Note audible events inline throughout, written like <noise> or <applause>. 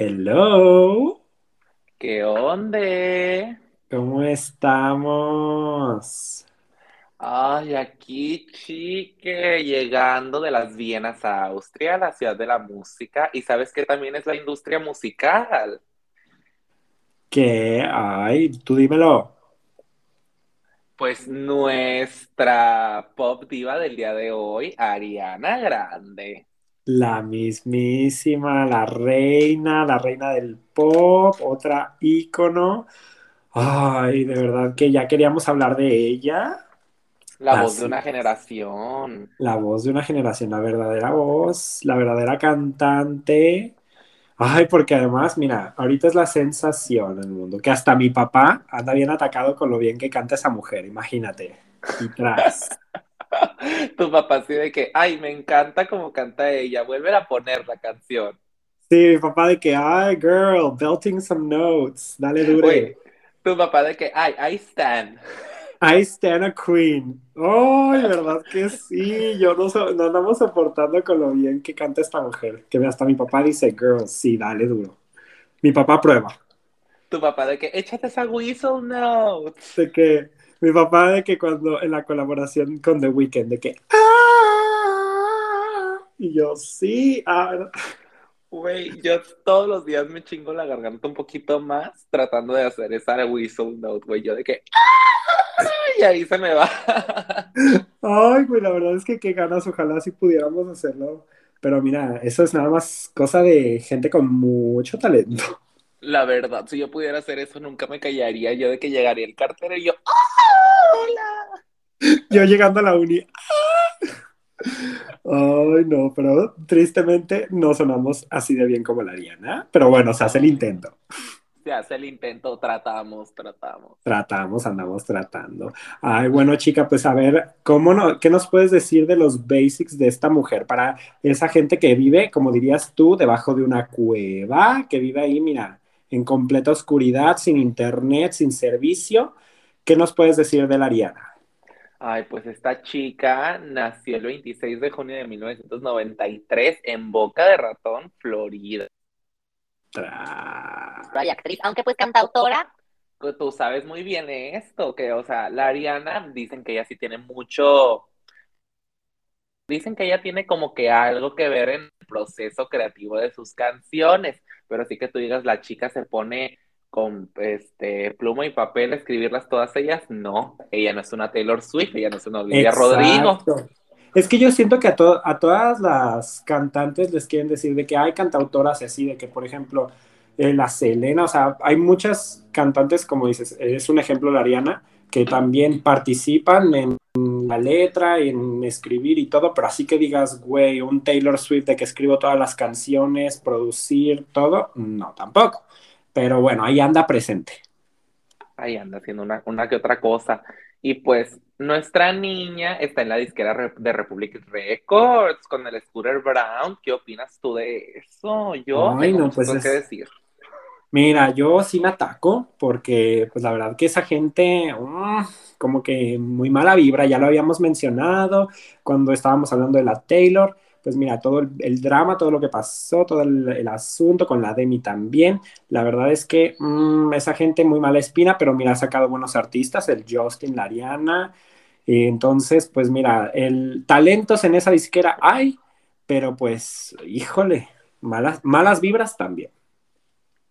Hello, ¿Qué onda? ¿cómo estamos? Ay, aquí, chique, llegando de las Vienas a Austria, la ciudad de la música, y sabes que también es la industria musical. ¿Qué? Ay, tú dímelo. Pues nuestra pop diva del día de hoy, Ariana Grande. La mismísima, la reina, la reina del pop, otra ícono. Ay, de verdad que ya queríamos hablar de ella. La voz de una generación. La voz de una generación, la verdadera voz, la verdadera cantante. Ay, porque además, mira, ahorita es la sensación en el mundo, que hasta mi papá anda bien atacado con lo bien que canta esa mujer, imagínate. Y tras. <laughs> Tu papá así de que, ay, me encanta cómo canta ella, vuelve a poner la canción. Sí, mi papá de que, ay, girl, belting some notes, dale dure. tu papá de que, ay, I stand. I stand a queen. Ay, verdad que sí, yo no, so- no andamos soportando con lo bien que canta esta mujer, que hasta mi papá dice, girl, sí, dale duro. Mi papá prueba. Tu papá de que, échate esa whistle notes. De que, mi papá de que cuando en la colaboración con The Weeknd, de que, ah, y yo, sí, ah, Güey, yo todos los días me chingo la garganta un poquito más tratando de hacer esa whistle note, güey. Yo de que, y ahí se me va. Ay, güey, la verdad es que qué ganas, ojalá si pudiéramos hacerlo. Pero mira, eso es nada más cosa de gente con mucho talento. La verdad, si yo pudiera hacer eso, nunca me callaría. Yo de que llegaría el cartero y yo, ¡ah! ¡Hola! Yo llegando a la uni. Ay, no, pero tristemente no sonamos así de bien como la Ariana. Pero bueno, se hace el intento. Se hace el intento, tratamos, tratamos. Tratamos, andamos tratando. Ay, bueno, chica, pues a ver, ¿cómo no, qué nos puedes decir de los basics de esta mujer para esa gente que vive, como dirías tú, debajo de una cueva, que vive ahí, mira, en completa oscuridad, sin internet, sin servicio? ¿Qué nos puedes decir de la Ariana? Ay, pues esta chica nació el 26 de junio de 1993 en Boca de Ratón, Florida. Tra- y actriz, aunque pues cantautora. que tú sabes muy bien esto, que, o sea, la Ariana, dicen que ella sí tiene mucho, dicen que ella tiene como que algo que ver en el proceso creativo de sus canciones, pero sí que tú digas, la chica se pone con este pluma y papel a escribirlas todas ellas, no, ella no es una Taylor Swift, ella no es una Olivia Rodrigo. Es que yo siento que a, a todas las cantantes les quieren decir de que hay cantautoras así, de que por ejemplo eh, la Selena, o sea, hay muchas cantantes, como dices, es un ejemplo la Ariana, que también participan en la letra, en escribir y todo, pero así que digas, güey, un Taylor Swift de que escribo todas las canciones, producir todo, no, tampoco. Pero bueno, ahí anda presente. Ahí anda haciendo una, una que otra cosa. Y pues nuestra niña está en la disquera de Republic Records con el Scooter Brown. ¿Qué opinas tú de eso? Yo Ay, tengo no, pues que es, decir. Mira, yo sí me ataco porque pues la verdad que esa gente mm, como que muy mala vibra, ya lo habíamos mencionado cuando estábamos hablando de la Taylor, pues mira, todo el, drama, todo lo que pasó, todo el, asunto con la Demi también, la verdad es que mm, esa gente muy mala espina, pero mira, ha sacado buenos artistas, el Justin, la Ariana, y entonces pues mira, el talentos en esa disquera hay, pero pues híjole, malas, malas vibras también.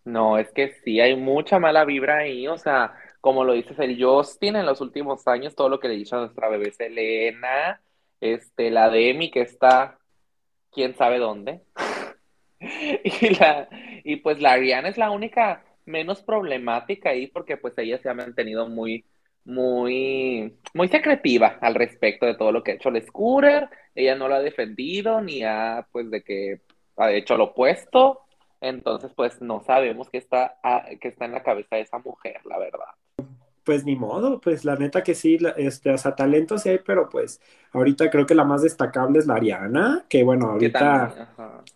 No, es que sí, hay mucha mala vibra ahí. O sea, como lo dices, el Justin en los últimos años, todo lo que le hizo a nuestra bebé Selena, este, la Demi que está, quién sabe dónde. <laughs> Y, la, y pues la Ariana es la única menos problemática ahí porque pues ella se ha mantenido muy, muy, muy secretiva al respecto de todo lo que ha hecho el Scooter. Ella no lo ha defendido ni ha pues de que ha hecho lo opuesto. Entonces pues no sabemos qué está, ah, qué está en la cabeza de esa mujer, la verdad. Pues ni modo, pues la neta que sí, este, o sea, talento sí hay, pero pues ahorita creo que la más destacable es la Ariana, que bueno, ahorita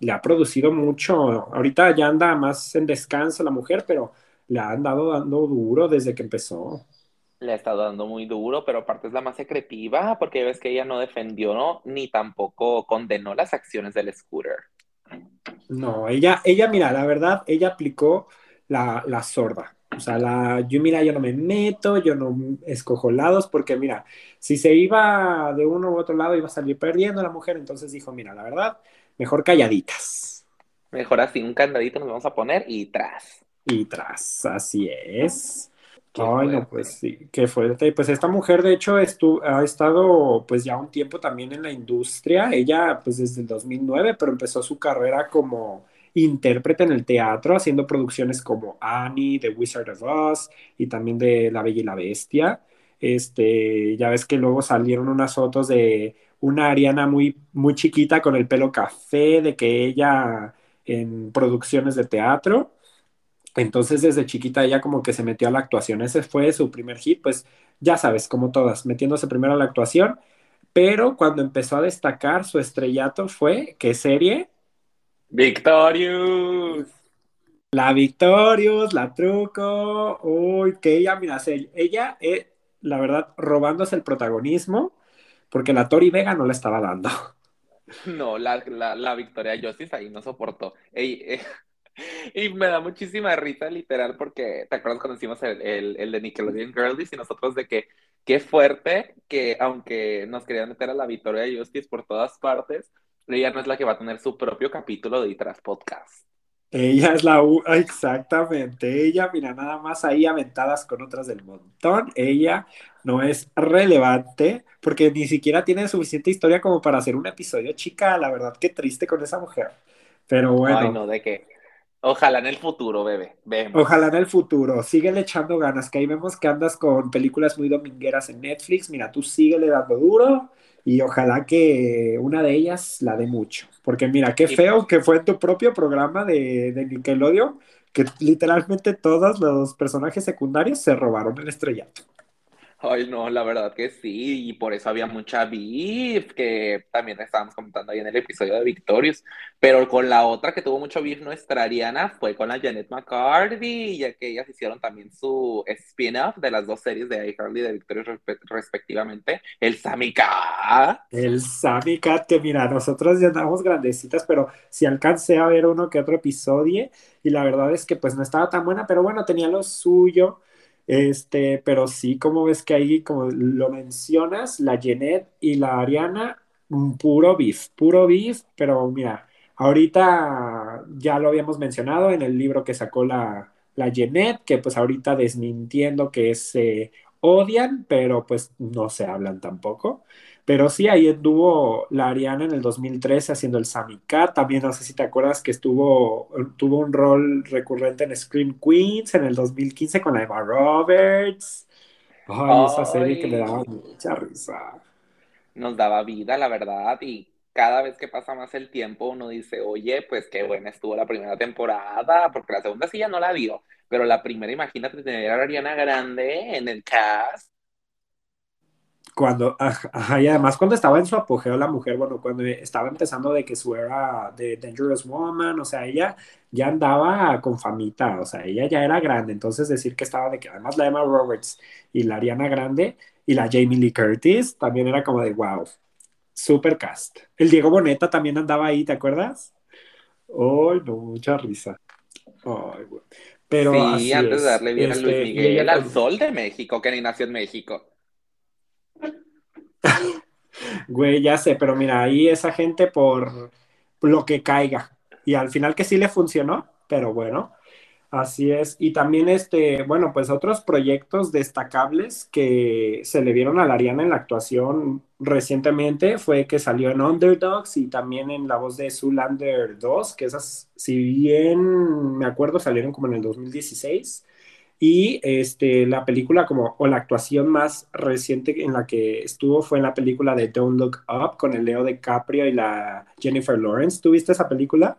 le ha producido mucho, ahorita ya anda más en descanso la mujer, pero le han dado dando duro desde que empezó. Le ha estado dando muy duro, pero aparte es la más secretiva, porque ves que ella no defendió ¿no? ni tampoco condenó las acciones del Scooter. No, ella, ella, mira, la verdad, ella aplicó la, la sorda. O sea, la, yo mira, yo no me meto, yo no escojo lados, porque mira, si se iba de uno u otro lado iba a salir perdiendo la mujer, entonces dijo, mira, la verdad, mejor calladitas. Mejor así, un candadito nos vamos a poner y tras. Y tras, así es. Qué Ay, no, pues sí, qué fuerte. Pues esta mujer, de hecho, estu- ha estado pues ya un tiempo también en la industria. Ella, pues desde el 2009, pero empezó su carrera como intérprete en el teatro, haciendo producciones como Annie, The Wizard of Oz y también de La Bella y la Bestia. Este, ya ves que luego salieron unas fotos de una Ariana muy, muy chiquita con el pelo café, de que ella en producciones de teatro. Entonces, desde chiquita ella como que se metió a la actuación. Ese fue su primer hit, pues ya sabes, como todas, metiéndose primero a la actuación. Pero cuando empezó a destacar su estrellato fue, ¿qué serie? Victorious. La Victorious, la Truco. Uy, que ella, mira, ella, eh, la verdad, robándose el protagonismo, porque la Tori Vega no le estaba dando. <laughs> No, la, la, la Victoria Justice ahí no soportó. Ey, eh, <laughs> y me da muchísima risa, literal, porque te acuerdas cuando hicimos el, el, el de Nickelodeon Girlies y nosotros de que qué fuerte que aunque nos querían meter a la Victoria Justice por todas partes, ella no es la que va a tener su propio capítulo de Itras Podcast. Ella es la U, exactamente. Ella, mira, nada más ahí aventadas con otras del montón. Ella no es relevante porque ni siquiera tiene suficiente historia como para hacer un episodio, chica. La verdad, qué triste con esa mujer. Pero bueno, Ay, no, de que ojalá en el futuro, bebé. Vemos. ojalá en el futuro. Síguele echando ganas, que ahí vemos que andas con películas muy domingueras en Netflix. Mira, tú síguele dando duro y ojalá que una de ellas la dé mucho. Porque mira, qué feo que fue en tu propio programa de, de Nickelodeon, que literalmente todos los personajes secundarios se robaron el estrellato. Ay, no, la verdad que sí, y por eso había mucha beef, que también estábamos comentando ahí en el episodio de Victorious, pero con la otra que tuvo mucho beef nuestra Ariana fue con la Janet McCarthy, ya que ellas hicieron también su spin-off de las dos series de iCarly y de Victorious respe- respectivamente, el Sammy Cat. El Sammy Cat, que mira, nosotros ya andamos grandecitas, pero sí alcancé a ver uno que otro episodio y la verdad es que pues no estaba tan buena, pero bueno, tenía lo suyo. Este, pero sí, como ves que ahí, como lo mencionas, la Jeanette y la Ariana, un puro beef, puro beef, pero mira, ahorita ya lo habíamos mencionado en el libro que sacó la, la que pues ahorita desmintiendo que se odian, pero pues no se hablan tampoco. Pero sí, ahí estuvo la Ariana en el 2013 haciendo el Sammy Cat. También no sé si te acuerdas que estuvo, tuvo un rol recurrente en Scream Queens en el 2015 con la Emma Roberts. Ay, esa serie que le Ay. daba mucha risa. Nos daba vida, la verdad, y cada vez que pasa más el tiempo uno dice, oye, pues qué buena estuvo la primera temporada, porque la segunda sí ya no la dio, pero la primera, imagínate tener a Ariana Grande en el cast. Cuando, aj- ajá, y además cuando estaba en su apogeo la mujer, bueno, cuando estaba empezando de que su era de Dangerous Woman, o sea, ella ya andaba con famita, o sea, ella ya era grande, entonces decir que estaba de que además la Emma Roberts y la Ariana Grande y la Jamie Lee Curtis también era como de wow, super cast. El Diego Boneta también andaba ahí, ¿te acuerdas? Ay, no, mucha risa. Pero sí, así antes es. de darle bien a Este, Luis y Miguel, ella al sol de México, que ni nació en México. <laughs> Güey, ya sé, pero mira, ahí esa gente por lo que caiga. Y al final que sí le funcionó, pero bueno, así es. Y también este, bueno, pues otros proyectos destacables que se le vieron a la Ariana en la actuación recientemente fue que salió en Underdogs y también en la voz de Zoolander 2, que esas, si bien me acuerdo, salieron como en el 2016. Y este, la película como, o la actuación más reciente en la que estuvo fue en la película de Don't Look Up con el Leo DiCaprio y la Jennifer Lawrence. ¿Tuviste esa película?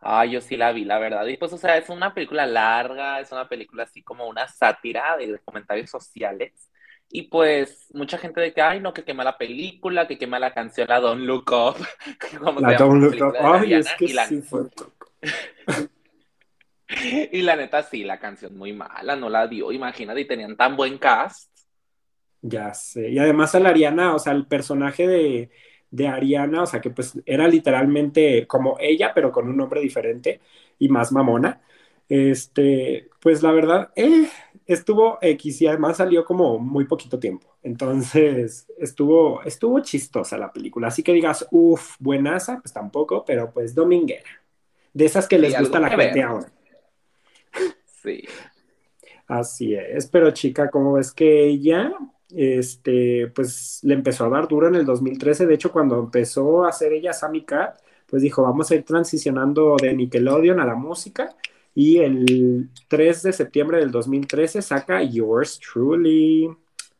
Ah, yo sí la vi, la verdad. Y pues, o sea, es una película larga, es una película así como una sátira de comentarios sociales. Y pues, mucha gente de que, ay, no, que quema la película, que quema la canción, la Don't Look Up, <laughs> como La Don't Look Up. Ay, es que y la, sí fue. <laughs> <laughs> y la neta sí, la canción muy mala, no la dio, imagínate, y tenían tan buen cast. Ya sé. Y además a la Ariana, o sea, el personaje de, de Ariana, o sea que pues era literalmente como ella, pero con un nombre diferente y más mamona. Este, pues la verdad, eh, estuvo X y además salió como muy poquito tiempo. Entonces, estuvo, estuvo chistosa la película. Así que digas, uff, buenaza, pues tampoco, pero pues dominguera. De esas que les gusta la gente ahora. Sí. Así es, pero chica, como ves que ella, este, pues le empezó a dar duro en el 2013. De hecho, cuando empezó a hacer ella Sammy Cat, pues dijo, vamos a ir transicionando de Nickelodeon a la música y el 3 de septiembre del 2013 saca Yours Truly,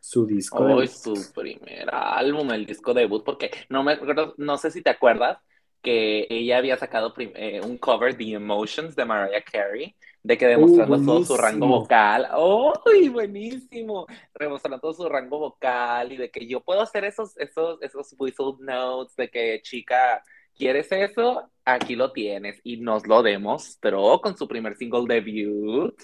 su disco. Hoy su primer álbum, el disco debut, porque no me acuerdo, no sé si te acuerdas que ella había sacado eh, un cover, The Emotions, de Mariah Carey, de que demostrando todo su rango vocal. ¡Uy, buenísimo! Demostrando todo su rango vocal y de que yo puedo hacer esos, esos, esos whistle notes, de que chica ¿Quieres eso? Aquí lo tienes. Y nos lo demostró con su primer single debut.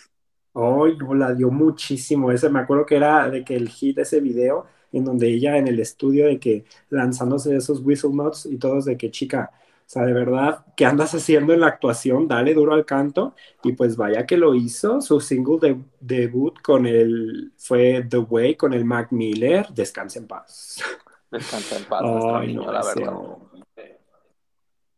Ay, no, la dio muchísimo. Ese, me acuerdo que era de que el hit de ese video, en donde ella en el estudio, de que lanzándose esos whistle notes y todos de que chica, sea, de verdad, ¿qué andas haciendo en la actuación? Dale duro al canto. Y pues vaya que lo hizo. Su single de, debut con el, fue The Way con el Mac Miller. Descansa en paz. Descansa en paz, Ay, niño, la verdad.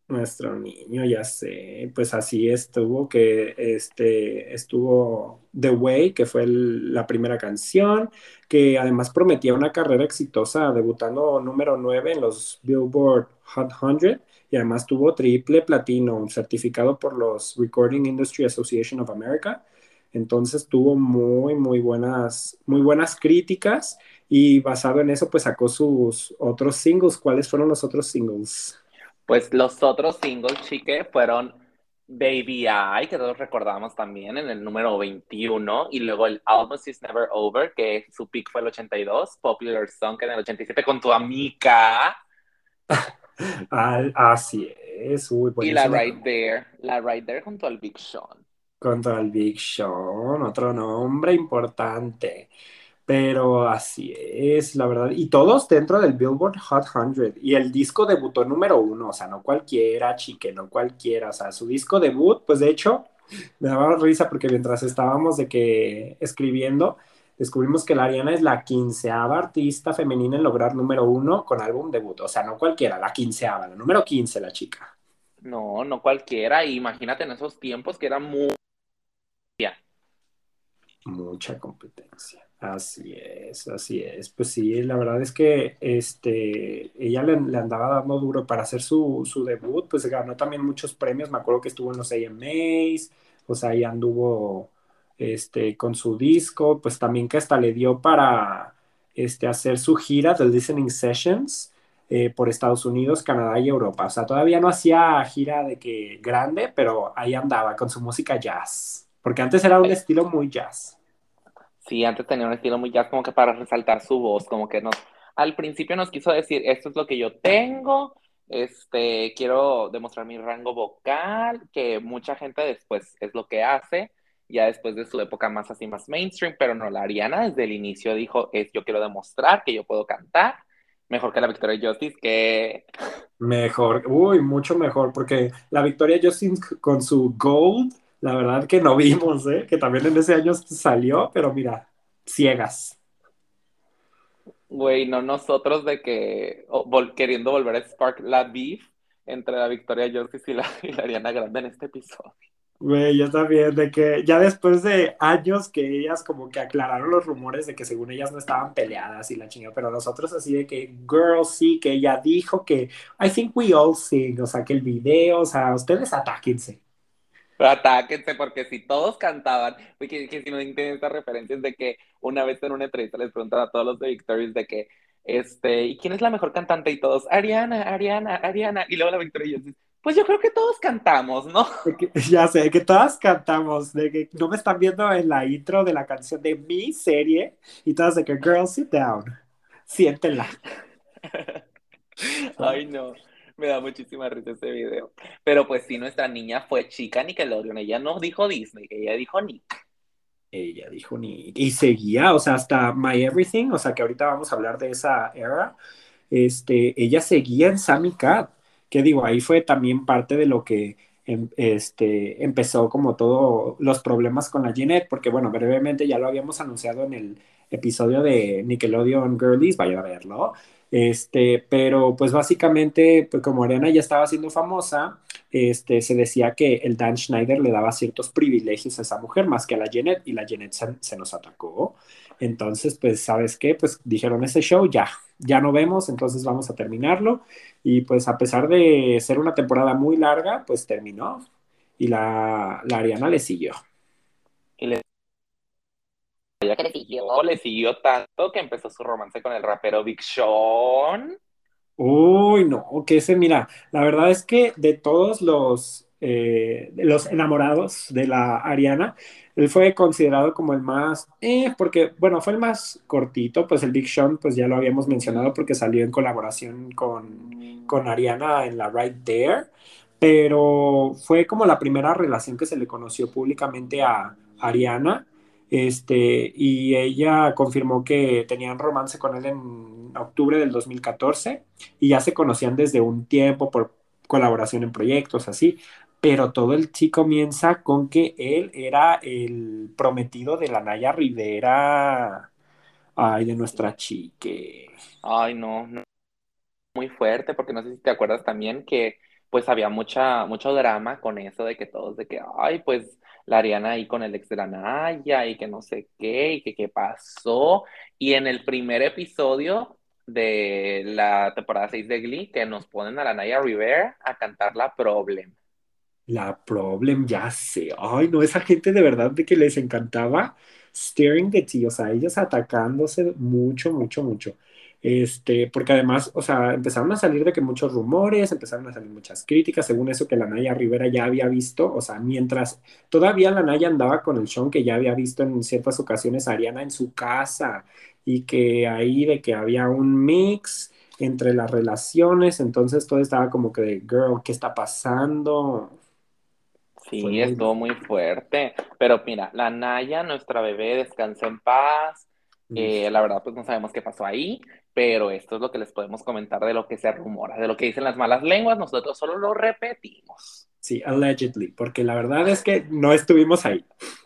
Nuestro niño, ya sé, pues así estuvo, que este, estuvo The Way, que fue la primera canción, que además prometía una carrera exitosa, debutando número 9 en los Billboard Hot 100, y además tuvo triple platino, certificado por los Recording Industry Association of America. Entonces tuvo muy, muy buenas, muy buenas críticas, y basado en eso, pues sacó sus otros singles. ¿Cuáles fueron los otros singles? Pues los otros singles, chique, fueron Baby I, que todos recordamos también en el número 21, y luego el Almost Is Never Over, que su pick fue el 82, Popular Song, que en el 87 con tu amiga. <laughs> <laughs> así es, uy, Y la Right There, la Right There junto al Big Sean. Contra el Big Sean, otro nombre importante. Pero así es, la verdad. Y todos dentro del Billboard Hot 100. Y el disco debutó número uno, o sea, no cualquiera, chique, no cualquiera. O sea, su disco debut, pues de hecho, me daba risa porque mientras estábamos de que escribiendo, descubrimos que la Ariana es la quinceava artista femenina en lograr número uno con álbum debut. O sea, no cualquiera, la quinceava, la número quince, la chica. No, no cualquiera. Imagínate en esos tiempos que era muy... Mucha competencia. Así es, así es. Pues sí, la verdad es que este, ella le, andaba dando duro para hacer su, su, debut, pues ganó también muchos premios, me acuerdo que estuvo en los AMAs, o sea, ahí anduvo este, con su disco, pues también que hasta le dio para este, hacer su gira de Listening Sessions eh, por Estados Unidos, Canadá y Europa. O sea, todavía no hacía gira de que grande, pero ahí andaba con su música jazz, porque antes era un estilo muy jazz. Sí, antes tenía un estilo muy jazz como que para resaltar su voz, como que nos, al principio nos quiso decir, esto es lo que yo tengo, este, quiero demostrar mi rango vocal, que mucha gente después es lo que hace, ya después de su época más así, más mainstream, pero no, la Ariana desde el inicio dijo, es, yo quiero demostrar que yo puedo cantar, mejor que la Victoria Justice, que... Mejor, uy, mucho mejor, porque la Victoria Justice con su Gold la verdad que no vimos, ¿eh? que también en ese año salió, pero mira, ciegas. Güey, no nosotros de que queriendo volver a Spark la beef entre la Victoria Justice y la, y Ariana Grande en este episodio. Güey, yo también, de que ya después de años que ellas como que aclararon los rumores de que según ellas no estaban peleadas y la chingada, pero nosotros así de que, girl, sí, que ella dijo que, I think we all sing, o sea, que el video, o sea, ustedes atáquense. Atáquense, porque si todos cantaban, que, que si no entienden estas referencias de que una vez en una entrevista les preguntan a todos los de Victorious de que, este, ¿y quién es la mejor cantante? Y todos, Ariana, Ariana, Ariana. Y luego la Victoria dice, pues yo creo que todos cantamos, ¿no? ya sé, que todas cantamos, de que no me están viendo en la intro de la canción de mi serie y todas de que, girl, sit down, siéntela. <laughs> Ay, no. Me da muchísima risa ese video. Pero pues sí, nuestra niña fue chica Nickelodeon. Ella no dijo Disney, ella dijo Nick. Ella dijo Nick. Y seguía, o sea, hasta My Everything, o sea, que ahorita vamos a hablar de esa era. este, ella seguía en Sammy Cat, que digo, ahí fue también parte de lo que em, este, empezó como todo los problemas con la Jeanette, porque bueno, brevemente ya lo habíamos anunciado en el episodio de Nickelodeon Girlies, vaya a verlo, este, pero pues básicamente, pues como Ariana ya estaba siendo famosa, este, se decía que el Dan Schneider le daba ciertos privilegios a esa mujer más que a la Janet y la Janet se, nos atacó. Entonces, pues, ¿sabes qué? Pues dijeron ese show ya, ya no vemos, entonces vamos a terminarlo. Y pues a pesar de ser una temporada muy larga, pues terminó y la, la Ariana le siguió. Y le le siguió, le siguió tanto que empezó su romance con el rapero Big Sean. Uy, no, que ese, mira, la verdad es que de todos los, eh, los enamorados de la Ariana, él fue considerado como el más, eh, porque, bueno, fue el más cortito, pues el Big Sean, pues ya lo habíamos mencionado porque salió en colaboración con, con Ariana en la Right There, pero fue como la primera relación que se le conoció públicamente a Ariana este, y ella confirmó que tenían romance con él en octubre del 2014 y ya se conocían desde un tiempo por colaboración en proyectos, así. Pero todo el sí comienza con que él era el prometido de la Naya Rivera. Ay, de nuestra chique. Ay, no, no. Muy fuerte, porque no sé si te acuerdas también que pues había mucha, mucho drama con eso de que todos, de que, ay, pues la Ariana ahí con el ex de la Naya y que no sé qué y que qué pasó. Y en el primer episodio de la temporada 6 de Glee, que nos ponen a la Naya Rivera a cantar la Problem. La Problem, ya sé. Ay, no, esa gente de verdad de que les encantaba Staring the Tea, o sea, ellos atacándose mucho, mucho, mucho. Este, porque además, o sea, empezaron a salir de que muchos rumores, empezaron a salir muchas críticas, según eso que la Naya Rivera ya había visto, o sea, mientras todavía la Naya andaba con el Sean que ya había visto en ciertas ocasiones a Ariana en su casa y que ahí de que había un mix entre las relaciones, entonces todo estaba como que de, girl, ¿qué está pasando? Sí, estuvo muy fuerte, pero mira, la Naya, nuestra bebé, descansa en paz. Eh, la verdad, pues no sabemos qué pasó ahí pero esto es lo que les podemos comentar de lo que se rumora, de lo que dicen las malas lenguas, nosotros solo lo repetimos. Sí, allegedly, porque la verdad es que no estuvimos ahí. <laughs>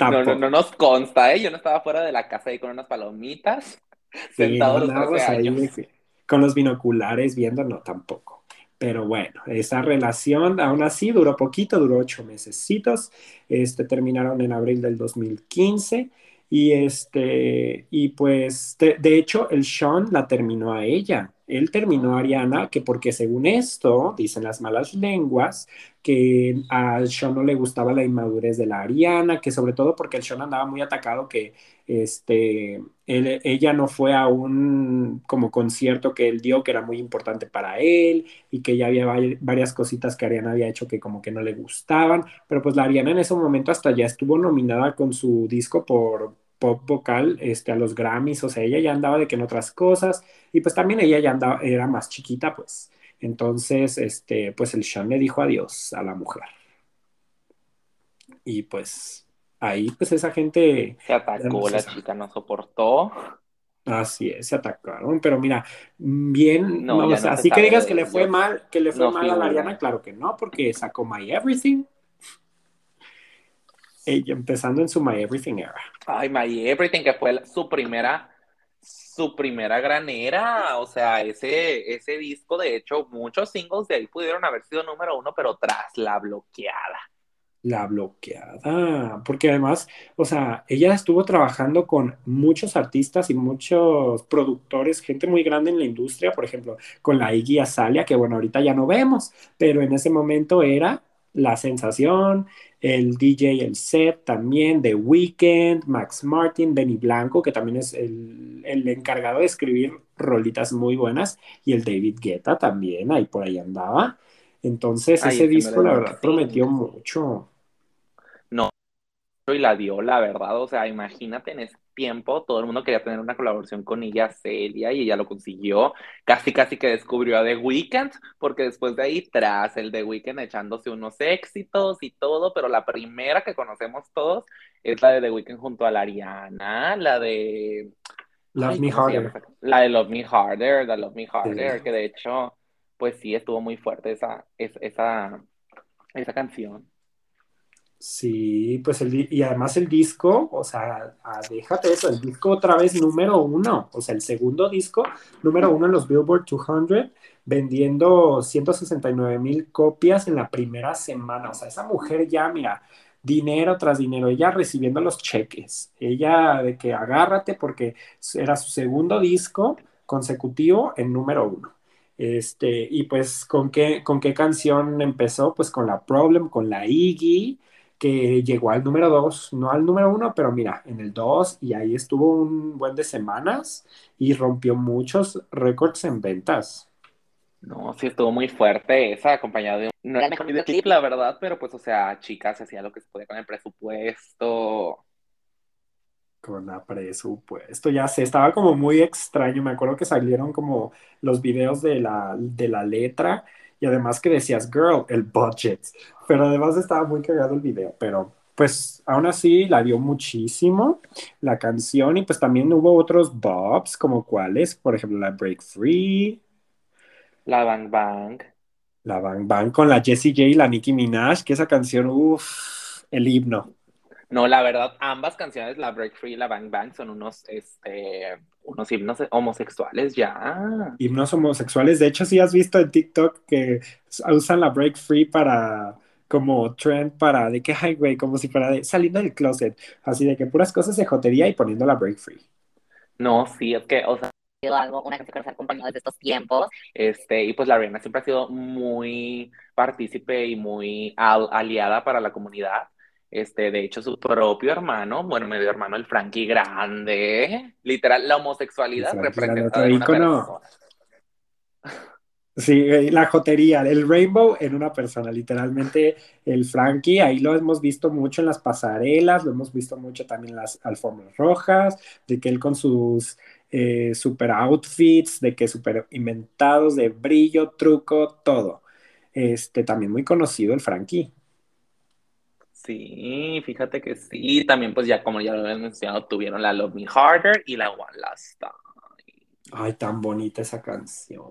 No, no, no, nos consta, ¿eh? Yo no estaba fuera de la casa ahí con unas palomitas, sentado los con los binoculares viendo, no, tampoco. Pero bueno, esa relación aún así duró poquito, duró ocho mesecitos. Este, terminaron en abril del 2015 y este, y pues, de, hecho, el Sean la terminó a ella. Él terminó a Ariana, que porque según esto, dicen las malas lenguas, que a Sean no le gustaba la inmadurez de la Ariana, que sobre todo porque el Sean andaba muy atacado, que este, ella no fue a un como concierto que él dio, que era muy importante para él, y que ya había varias cositas que Ariana había hecho que como que no le gustaban, pero pues la Ariana en ese momento hasta ya estuvo nominada con su disco por pop vocal este, a los Grammys, o sea, ella ya andaba de que en otras cosas, y pues también ella ya andaba, era más chiquita, pues. Entonces, este, pues el Sean le dijo adiós a la mujer. Y pues ahí, pues esa gente... Se atacó, la chica no soportó. Así es, se atacaron, pero mira, bien, no, así que digas que le fue mal, que le fue mal a la Ariana, claro que no, porque sacó My Everything, ella empezando en su My Everything era. Ay, My Everything, que fue su primera, su primera granera. O sea, ese, ese disco, de hecho, muchos singles de ahí pudieron haber sido número uno, pero tras la bloqueada. La bloqueada, porque además, o sea, ella estuvo trabajando con muchos artistas y muchos productores, gente muy grande en la industria, por ejemplo, con la Iggy Azalea, que bueno, ahorita ya no vemos, pero en ese momento era la sensación, el DJ El Set también, The Weeknd, Max Martin, Benny Blanco, que también es el, encargado de escribir rolitas muy buenas, y el David Guetta también, ahí por ahí andaba. Entonces, ese disco, la verdad, prometió mucho. Y la dio, la verdad, o sea, imagínate en ese tiempo, todo el mundo quería tener una colaboración con ella Celia y ella lo consiguió. Casi, casi que descubrió a The Weeknd, porque después de ahí, tras el The Weeknd echándose unos éxitos y todo, pero la primera que conocemos todos es la de The Weeknd junto a la Ariana, la de Love Me Harder. La de Love Me Harder, la Love Me Harder, que de hecho, pues sí, estuvo muy fuerte esa, esa, esa canción. Sí, pues el, y además el disco, o sea, ah, déjate eso, el disco otra vez número uno, o sea, el segundo disco número uno en los Billboard 200, vendiendo 169 mil copias en la primera semana, o sea, esa mujer ya, mira, dinero tras dinero, ella recibiendo los cheques, ella de que agárrate porque era su segundo disco consecutivo en número uno. Este, y pues, ¿con qué, ¿con qué canción empezó? Pues con la Problem, con la Iggy, que llegó al número 2, no al número 1, pero mira, en el 2 y ahí estuvo un buen de semanas y rompió muchos récords en ventas. No, sí estuvo muy fuerte esa, acompañada de un no era mejor videoclip, la verdad, pero pues, o sea, chicas, hacía lo que se podía con el presupuesto. Con la presupuesto, ya sé, estaba como muy extraño. Me acuerdo que salieron como los videos de la, de la letra y además que decías, girl, el budget. Pero además estaba muy cagado el video, pero pues aún así la dio muchísimo la canción y pues también hubo otros bobs como cuáles, por ejemplo la Break Free. La Bang Bang. La Bang Bang con la Jessie J y la Nicki Minaj, que esa canción, uff, el himno. No, la verdad, ambas canciones, la Break Free y la Bang Bang, son unos, este, unos himnos homosexuales ya. Himnos homosexuales. De hecho, sí has visto en TikTok que usan la Break Free para como trend para de que highway, como si fuera de saliendo del closet, así de que puras cosas de jotería y poniendo la break free. No, sí, es que, o sea, algo, una canción que nos ha acompañado desde estos tiempos. Este, y pues la reina siempre ha sido muy partícipe y muy aliada para la comunidad. Este, de hecho, su propio hermano, bueno, medio hermano, el Frankie Grande, literal, la homosexualidad representa una persona. Sí, la jotería, el rainbow en una persona, literalmente el Frankie, ahí lo hemos visto mucho en las pasarelas, lo hemos visto mucho también en las alfombras rojas, de que él con sus eh, super outfits, de que super inventados de brillo, truco, todo. Este, también muy conocido el Frankie. Sí, fíjate que sí. También, pues ya como ya lo habías mencionado, tuvieron la Love Me Harder y la One Last Time. Ay, tan bonita esa canción.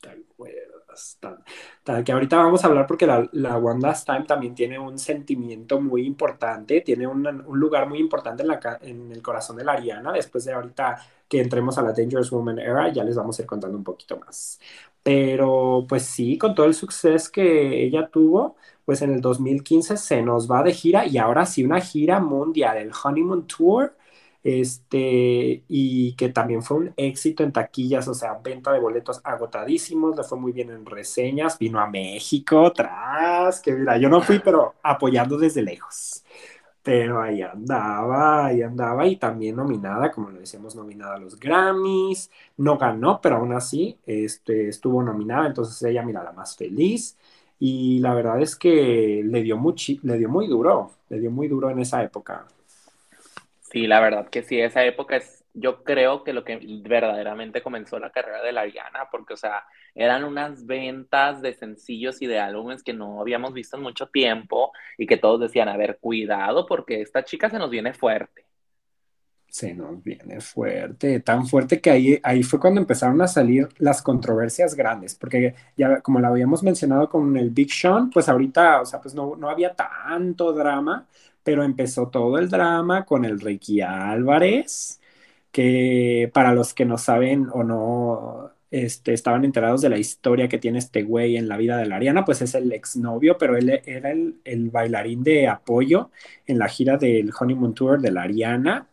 ¿Te acuerdas? Tan, que ahorita vamos a hablar porque la, la, One Last Time también tiene un sentimiento muy importante, tiene un lugar muy importante en, la, en el corazón de la Ariana. Después de ahorita que entremos a la Dangerous Woman Era, ya les vamos a ir contando un poquito más. Pero pues sí, con todo el suceso que ella tuvo, pues en el 2015 se nos va de gira y ahora sí una gira mundial, el Honeymoon Tour, este, y que también fue un éxito en taquillas, o sea, venta de boletos agotadísimos, le fue muy bien en reseñas, vino a México, tras, que mira, yo no fui, pero apoyando desde lejos. Pero ahí andaba, ahí andaba y también nominada, como lo decíamos, nominada a los Grammys. No ganó, pero aún así este, estuvo nominada, entonces ella, mira, la más feliz y la verdad es que le dio, le dio muy duro, le dio muy duro en esa época. Sí, la verdad que sí, esa época es, yo creo que lo que verdaderamente comenzó la carrera de la Ariana, porque, o sea, eran unas ventas de sencillos y de álbumes que no habíamos visto en mucho tiempo y que todos decían, a ver, cuidado, porque esta chica se nos viene fuerte se nos viene fuerte, tan fuerte que ahí, ahí fue cuando empezaron a salir las controversias grandes, porque ya como lo habíamos mencionado con el Big Sean, pues ahorita, o sea, pues no, no había tanto drama, pero empezó todo el drama con el Ricky Álvarez, que para los que no saben o no este, estaban enterados de la historia que tiene este güey en la vida de la Ariana, pues es el exnovio, pero él era el, el bailarín de apoyo en la gira del Honeymoon Tour de la Ariana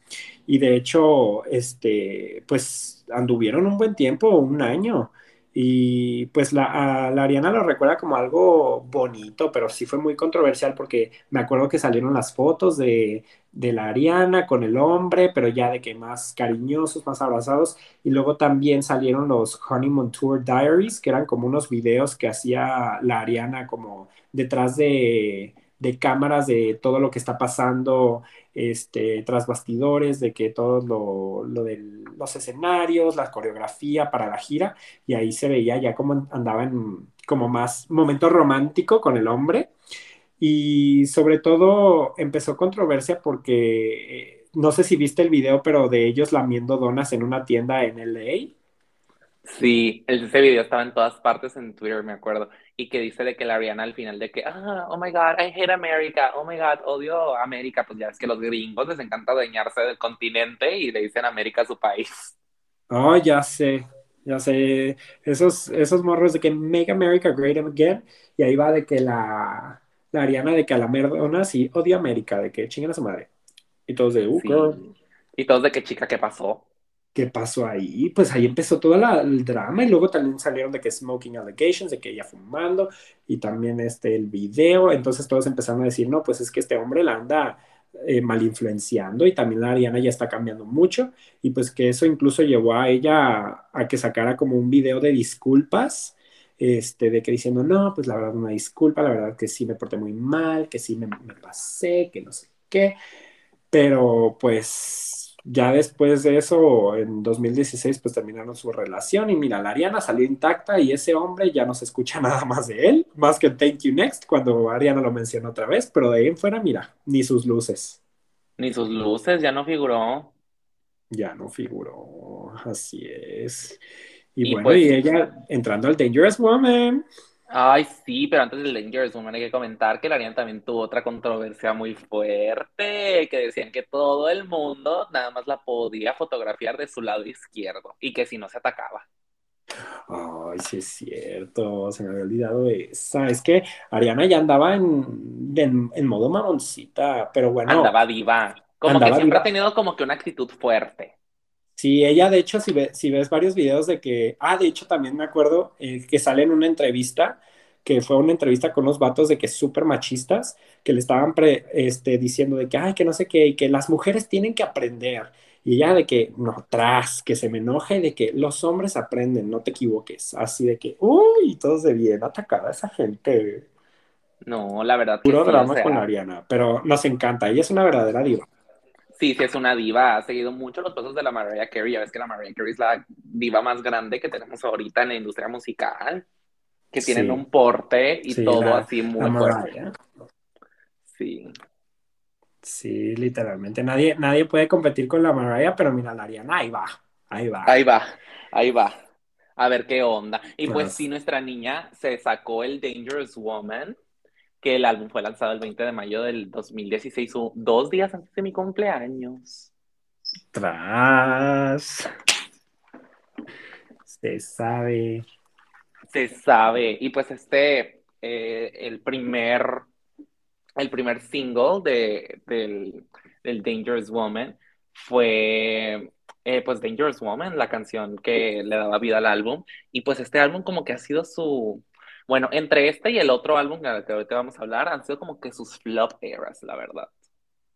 y de hecho, este, pues anduvieron un buen tiempo, un año. Y pues la, la, Ariana lo recuerda como algo bonito, pero sí fue muy controversial porque me acuerdo que salieron las fotos de, de, la Ariana con el hombre, pero ya de que más cariñosos, más abrazados. Y luego también salieron los Honeymoon Tour Diaries, que eran como unos videos que hacía la Ariana como detrás de, de cámaras de todo lo que está pasando este, tras bastidores, de que todo lo, de los escenarios, la coreografía para la gira, y ahí se veía ya como andaba en como más momento romántico con el hombre. Y sobre todo empezó controversia porque eh, no sé si viste el video, pero de ellos lamiendo donas en una tienda en LA. Sí, ese video estaba en todas partes en Twitter, me acuerdo. Y que dice de que la Ariana al final de que, ah, oh my God, I hate America, oh my God, odio América. Pues ya es que los gringos les encanta adueñarse del continente y le dicen América a su país. <laughs> Oh, ya sé, ya sé. Esos, esos morros de que Make America Great Again. Y ahí va de que la, la Ariana de que a la donas y odia América, de que chingan a su madre. Y todos de, uh, Sí. Y todos de que chica, ¿qué pasó? ¿Qué pasó ahí? Pues ahí empezó todo la- el drama y luego también salieron de que smoking allegations, de que ella fumando y también este, el video. Entonces todos empezaron a decir, no, pues es que este hombre la anda eh, mal influenciando y también la Ariana ya está cambiando mucho y pues que eso incluso llevó a ella a, a que sacara como un video de disculpas, este, de que diciendo, no, pues la verdad una disculpa, la verdad que sí me porté muy mal, que sí me, me pasé, que no sé qué. Pero pues ya después de eso, en 2016, pues terminaron su relación y mira, la Ariana salió intacta y ese hombre ya no se escucha <laughs> nada más de él, más que Thank You Next, cuando Ariana lo mencionó otra vez, pero de ahí en fuera, mira, ni sus luces, Ni sus luces, ya no figuró. ya no figuró, así es. Y, Y bueno, pues- y ella entrando al Dangerous Woman. Ay, sí, pero antes del Dangerous Woman hay que comentar que la Ariana también tuvo otra controversia muy fuerte, que decían que todo el mundo nada más la podía fotografiar de su lado izquierdo y que si no se atacaba. Ay, sí es cierto, se me había olvidado esa. Es que Ariana ya andaba en, en, en modo mamoncita, pero bueno. Andaba diva. Como Andaba que siempre diva. ha tenido como que una actitud fuerte. Sí, ella de hecho, si, ve- si ves varios videos de que, ah, de hecho también me acuerdo eh, que sale en una entrevista, que fue una entrevista con unos vatos de que súper machistas, que le estaban pre- este, diciendo de que, ay, que no sé qué, y que las mujeres tienen que aprender. Y ella de que, no, tras, que se me enoje, de que los hombres aprenden, no te equivoques. Así de que, uy, todos de bien, atacada esa gente. No, la verdad que Puro o drama sea, con Ariana, pero nos encanta, ella es una verdadera diva. Sí, sí es una diva, ha seguido mucho los pasos de la Mariah Carey, ya ves que la Mariah Carey es la diva más grande que tenemos ahorita en la industria musical, que tienen Sí. un porte y Sí, todo la- así muy fuerte. Sí. Sí, literalmente. Nadie, nadie puede competir con la Mariah, pero mira, la Ariana, ahí va, ahí va. Ahí va, ahí va. A ver qué onda. Y pues Pues- sí, nuestra niña se sacó el Dangerous Woman, que el álbum fue lanzado el 20 de mayo del 2016, o dos días antes de mi cumpleaños. Tras. Se sabe. Se sabe. Y pues este, eh, el primer, el primer single de, del, del Dangerous Woman fue, eh, pues Dangerous Woman, la canción que le daba vida al álbum. Y pues este álbum como que ha sido su, bueno, entre este y el otro álbum del que ahorita vamos a hablar, han sido como que sus flop eras, la verdad.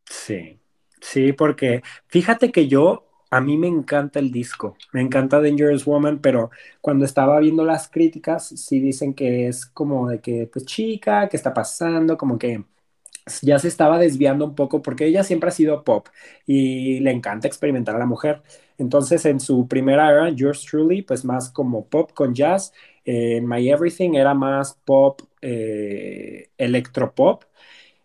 Sí, sí, porque fíjate que yo, a mí me encanta el disco, me encanta Dangerous Woman, pero cuando estaba viendo las críticas, sí dicen que es como de que, pues chica, ¿qué está pasando? Como que ya se estaba desviando un poco porque ella siempre ha sido pop y le encanta experimentar a la mujer. Entonces, en su primera era, Yours Truly, pues más como pop con jazz. Eh, My Everything era más pop, eh, electropop,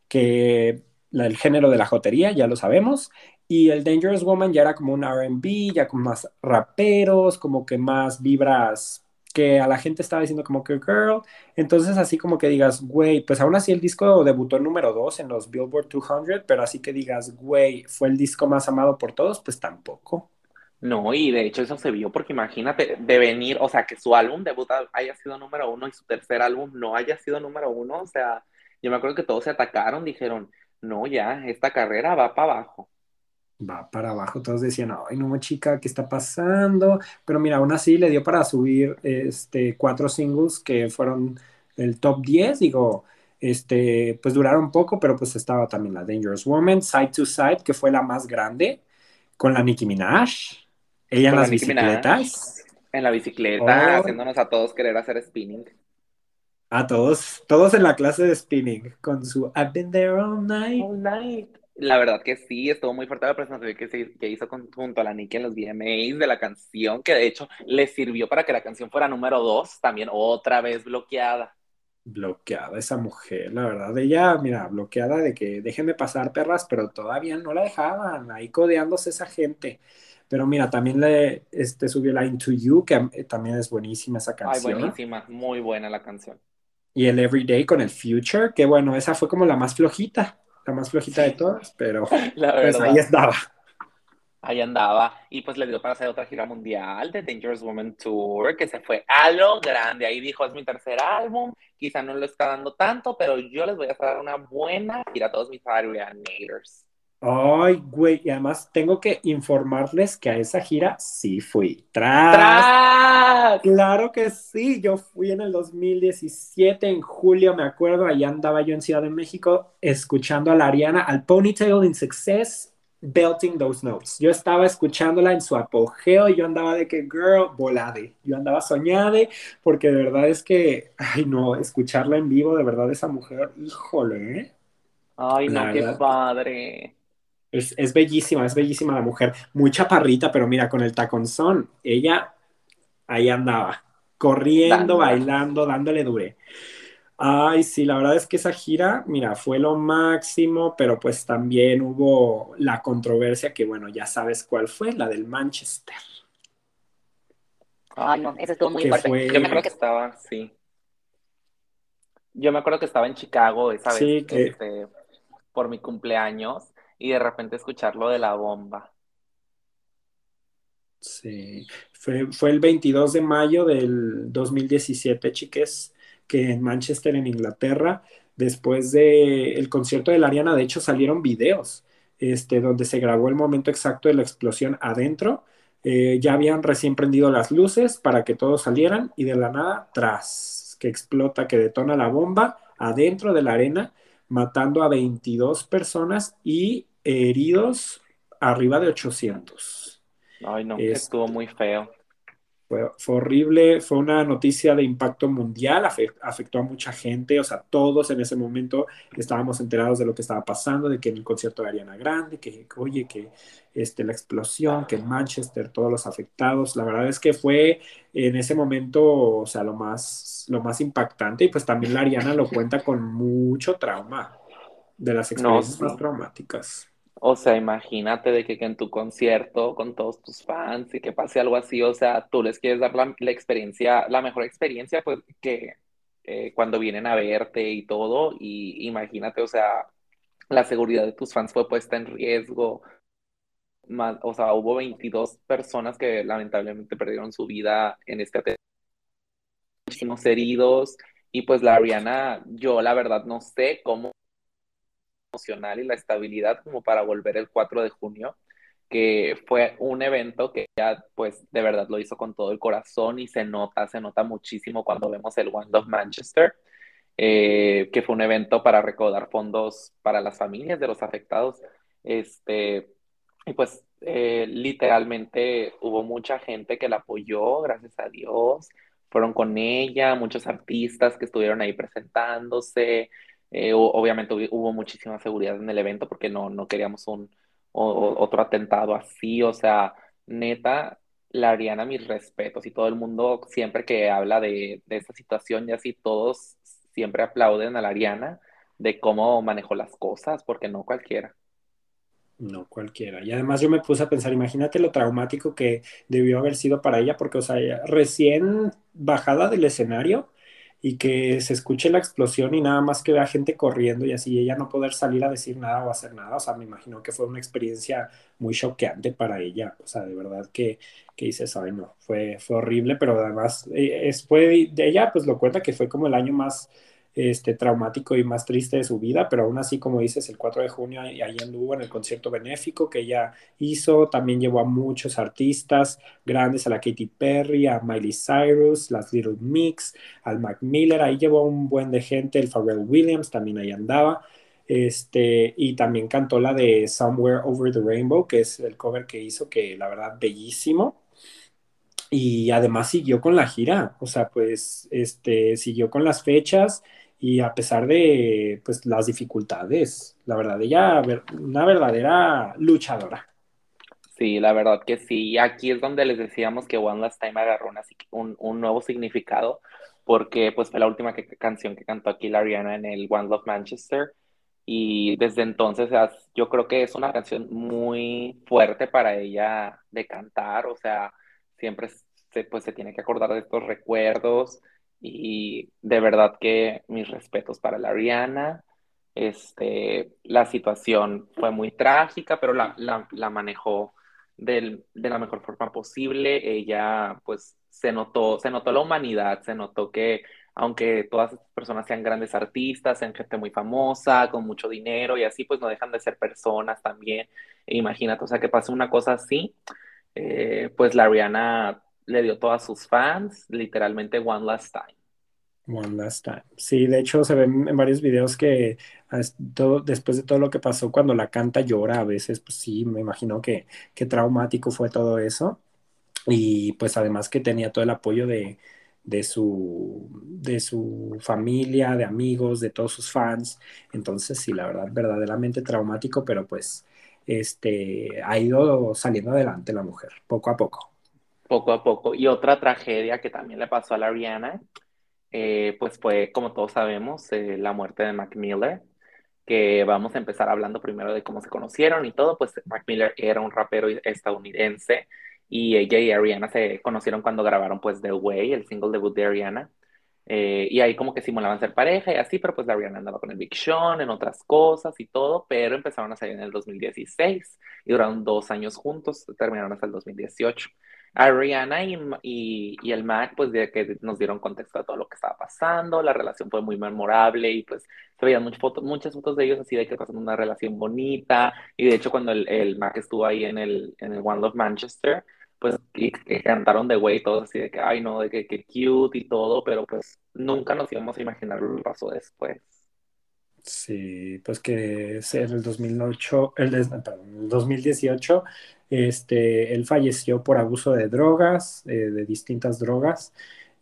que el género de la jotería, ya lo sabemos. Y el Dangerous Woman ya era como un RB, ya con más raperos, como que más vibras que a la gente estaba diciendo como que girl. Entonces así como que digas, güey, pues aún así el disco debutó en número 2 en los Billboard 200, pero así que digas, güey, fue el disco más amado por todos, pues tampoco. No, y de hecho eso se vio porque imagínate de venir, o sea, que su álbum debut haya sido número uno y su tercer álbum no haya sido número uno, o sea, yo me acuerdo que todos se atacaron, dijeron, no, ya, esta carrera va para abajo. Va para abajo, todos decían, ay, no, chica, ¿qué está pasando? Pero mira, aún así le dio para subir este, cuatro singles que fueron el top 10, digo, este, pues duraron poco, pero pues estaba también la Dangerous Woman, Side to Side, que fue la más grande, con la Nicki Minaj, ella en las bicicletas, En la bicicleta, Oh. haciéndonos a todos querer hacer spinning. a todos, todos en la clase de spinning, con su I've been there all night. All night. La verdad que sí, estuvo muy fuerte la presentación que, se- que hizo con- junto a la Nicki en los VMAs de la canción, que de hecho le sirvió para que la canción fuera número dos, también otra vez bloqueada. Bloqueada esa mujer, la verdad. Ella, mira, bloqueada de que déjenme pasar perras, pero todavía no la dejaban ahí codeándose esa gente. Pero mira, también le este, subió la Into You, que eh, también es buenísima esa Ay, canción. buenísima, muy buena la canción. Y el Everyday con el Future, que bueno, esa fue como la más flojita, la más flojita de todas, pero <laughs> La pues ahí estaba. Ahí andaba. Y pues le dio para hacer otra gira mundial de Dangerous Woman Tour, que se fue a lo grande. Ahí dijo, es mi tercer álbum, quizá no lo está dando tanto, pero yo les voy a dar una buena gira a todos mis Arianators. Ay, güey, y además tengo que informarles que a esa gira sí fui. Tras. ¡Tras! Claro que sí, yo fui en el 2017, en julio, me acuerdo, allá andaba yo en Ciudad de México escuchando a la Ariana, al Ponytail in Success, belting those notes. Yo estaba escuchándola en su apogeo y yo andaba de que, girl, volade. Yo andaba soñade, porque de verdad es que, ay no, escucharla en vivo, de verdad esa mujer, híjole, ¿eh? Ay, no, qué padre. Es, es bellísima, es bellísima la mujer. Muy chaparrita, pero mira, con el taconzón, ella ahí andaba, corriendo, bailando, dándole dure. Ay, sí, la verdad es que esa gira, mira, fue lo máximo, pero pues también hubo la controversia que, bueno, ya sabes cuál fue, la del Manchester. Ay, no, eso estuvo muy fuerte. fue- Yo me acuerdo que estaba, sí. Yo me acuerdo que estaba en Chicago esa Sí, vez, que- este, por mi cumpleaños, y de repente escuchar lo de la bomba. Sí, fue, fue el 22 de mayo del 2017, chiques, que en Manchester, en Inglaterra, después del concierto de la Ariana, de hecho salieron videos, este, donde se grabó el momento exacto de la explosión adentro. Eh, ya habían recién prendido las luces para que todos salieran y de la nada, tras, que explota, que detona la bomba adentro de la arena, matando a 22 personas y heridos arriba de 800. Ay, no, Este- estuvo muy feo. Fue, fue horrible, fue una noticia de impacto mundial, afe- afectó a mucha gente, o sea, todos en ese momento estábamos enterados de lo que estaba pasando, de que en el concierto de Ariana Grande, que oye, que este, la explosión, que en Manchester, todos los afectados, la verdad es que fue en ese momento, o sea, lo más, lo más impactante y pues también la Ariana lo cuenta con mucho trauma, de las experiencias sí. más traumáticas. O sea, imagínate de que, en tu concierto con todos tus fans y que pase algo así, o sea, tú les quieres dar la, experiencia, la mejor experiencia, pues que eh, cuando vienen a verte y todo, y imagínate, o sea, la seguridad de tus fans fue puesta en riesgo. Más, o sea, hubo 22 personas que lamentablemente perdieron su vida en este ataque, muchísimos heridos, y pues la Ariana, yo la verdad no sé cómo emocional y la estabilidad como para volver el 4 de junio, que fue un evento que ya pues de verdad lo hizo con todo el corazón y se nota, se nota muchísimo cuando vemos el One of Manchester, eh, que fue un evento para recaudar fondos para las familias de los afectados. Este, y pues eh, literalmente hubo mucha gente que la apoyó, gracias a Dios. Fueron con ella, muchos artistas que estuvieron ahí presentándose. Eh, obviamente hubo, hubo muchísima seguridad en el evento porque no, no queríamos un o- o- otro atentado así. O sea, neta, la Ariana, mis respetos. Y todo el mundo, siempre que habla de, de esta situación y así, todos siempre aplauden a la Ariana de cómo manejó las cosas, porque no cualquiera. No cualquiera. Y además yo me puse a pensar, imagínate lo traumático que debió haber sido para ella, porque, o sea, ella recién bajada del escenario y que se escuche la explosión y nada más que vea gente corriendo y así, ella no poder salir a decir nada o hacer nada, o sea, me imagino que fue una experiencia muy choqueante para ella, o sea, de verdad que, que dices, ay no, fue, fue horrible, pero además eh, es, fue, de ella pues lo cuenta que fue como el año más este, traumático y más triste de su vida, pero aún así, como dices, el 4 de junio ahí anduvo en el concierto benéfico que ella hizo, también llevó a muchos artistas grandes, a la Katy Perry, a Miley Cyrus, las Little Mix, al Mac Miller, ahí llevó un buen de gente, el Pharrell Williams también ahí andaba, este, y también cantó la de Somewhere Over the Rainbow, que es el cover que hizo, que la verdad, bellísimo. Y además siguió con la gira, o sea, pues, este, siguió con las fechas y a pesar de, pues, las dificultades, la verdad, ella, una verdadera luchadora. Sí, la verdad que sí. Aquí es donde les decíamos que One Last Time agarró una un, un nuevo significado, porque pues fue la última que, canción que cantó aquí la Ariana en el One Love Manchester y desde entonces yo creo que es una canción muy fuerte para ella de cantar, o sea, siempre se, pues, se tiene que acordar de estos recuerdos y de verdad que mis respetos para la Ariana. Este, la situación fue muy trágica, pero la, la, manejó de la mejor forma posible. Ella, pues, se notó, se notó la humanidad, se notó que aunque todas estas personas sean grandes artistas, sean gente muy famosa, con mucho dinero y así, pues no dejan de ser personas también. E imagínate, o sea, que pase una cosa así, eh, pues la Rihanna le dio todas sus fans, literalmente One Last Time. One Last Time. Sí, de hecho se ven en varios videos que todo, después de todo lo que pasó cuando la canta llora a veces, pues sí, me imagino que, que traumático fue todo eso. Y pues además que tenía todo el apoyo de, de su, de su familia, de amigos, de todos sus fans. Entonces, sí, la verdad, verdaderamente traumático, pero pues este, ha ido saliendo adelante la mujer, poco a poco. Poco a poco. Y otra tragedia que también le pasó a la Rihanna, eh, pues fue, como todos sabemos, eh, la muerte de Mac Miller, que vamos a empezar hablando primero de cómo se conocieron y todo, pues Mac Miller era un rapero estadounidense y ella y Ariana se conocieron cuando grabaron pues The Way, el single debut de Ariana. Eh, y ahí como que simulaban ser pareja y así, pero pues Ariana andaba con el Big Sean en otras cosas y todo, pero empezaron a salir en el 2016 y duraron dos años juntos, terminaron hasta el 2018. Ariana y, y, y, el Mac, pues de que nos dieron contexto a todo lo que estaba pasando, la relación fue muy memorable y pues se veían muchas fotos, muchas fotos de ellos así de que pasaron una relación bonita y de hecho cuando el, el Mac estuvo ahí en el, en el One Love Manchester, pues y, cantaron de güey todos así de que, ay no, de que, que, cute y todo, pero pues nunca nos íbamos a imaginar lo que pasó después. Sí, pues que en el 2008, el, perdón, el 2018, este, él falleció por abuso de drogas, eh, de distintas drogas,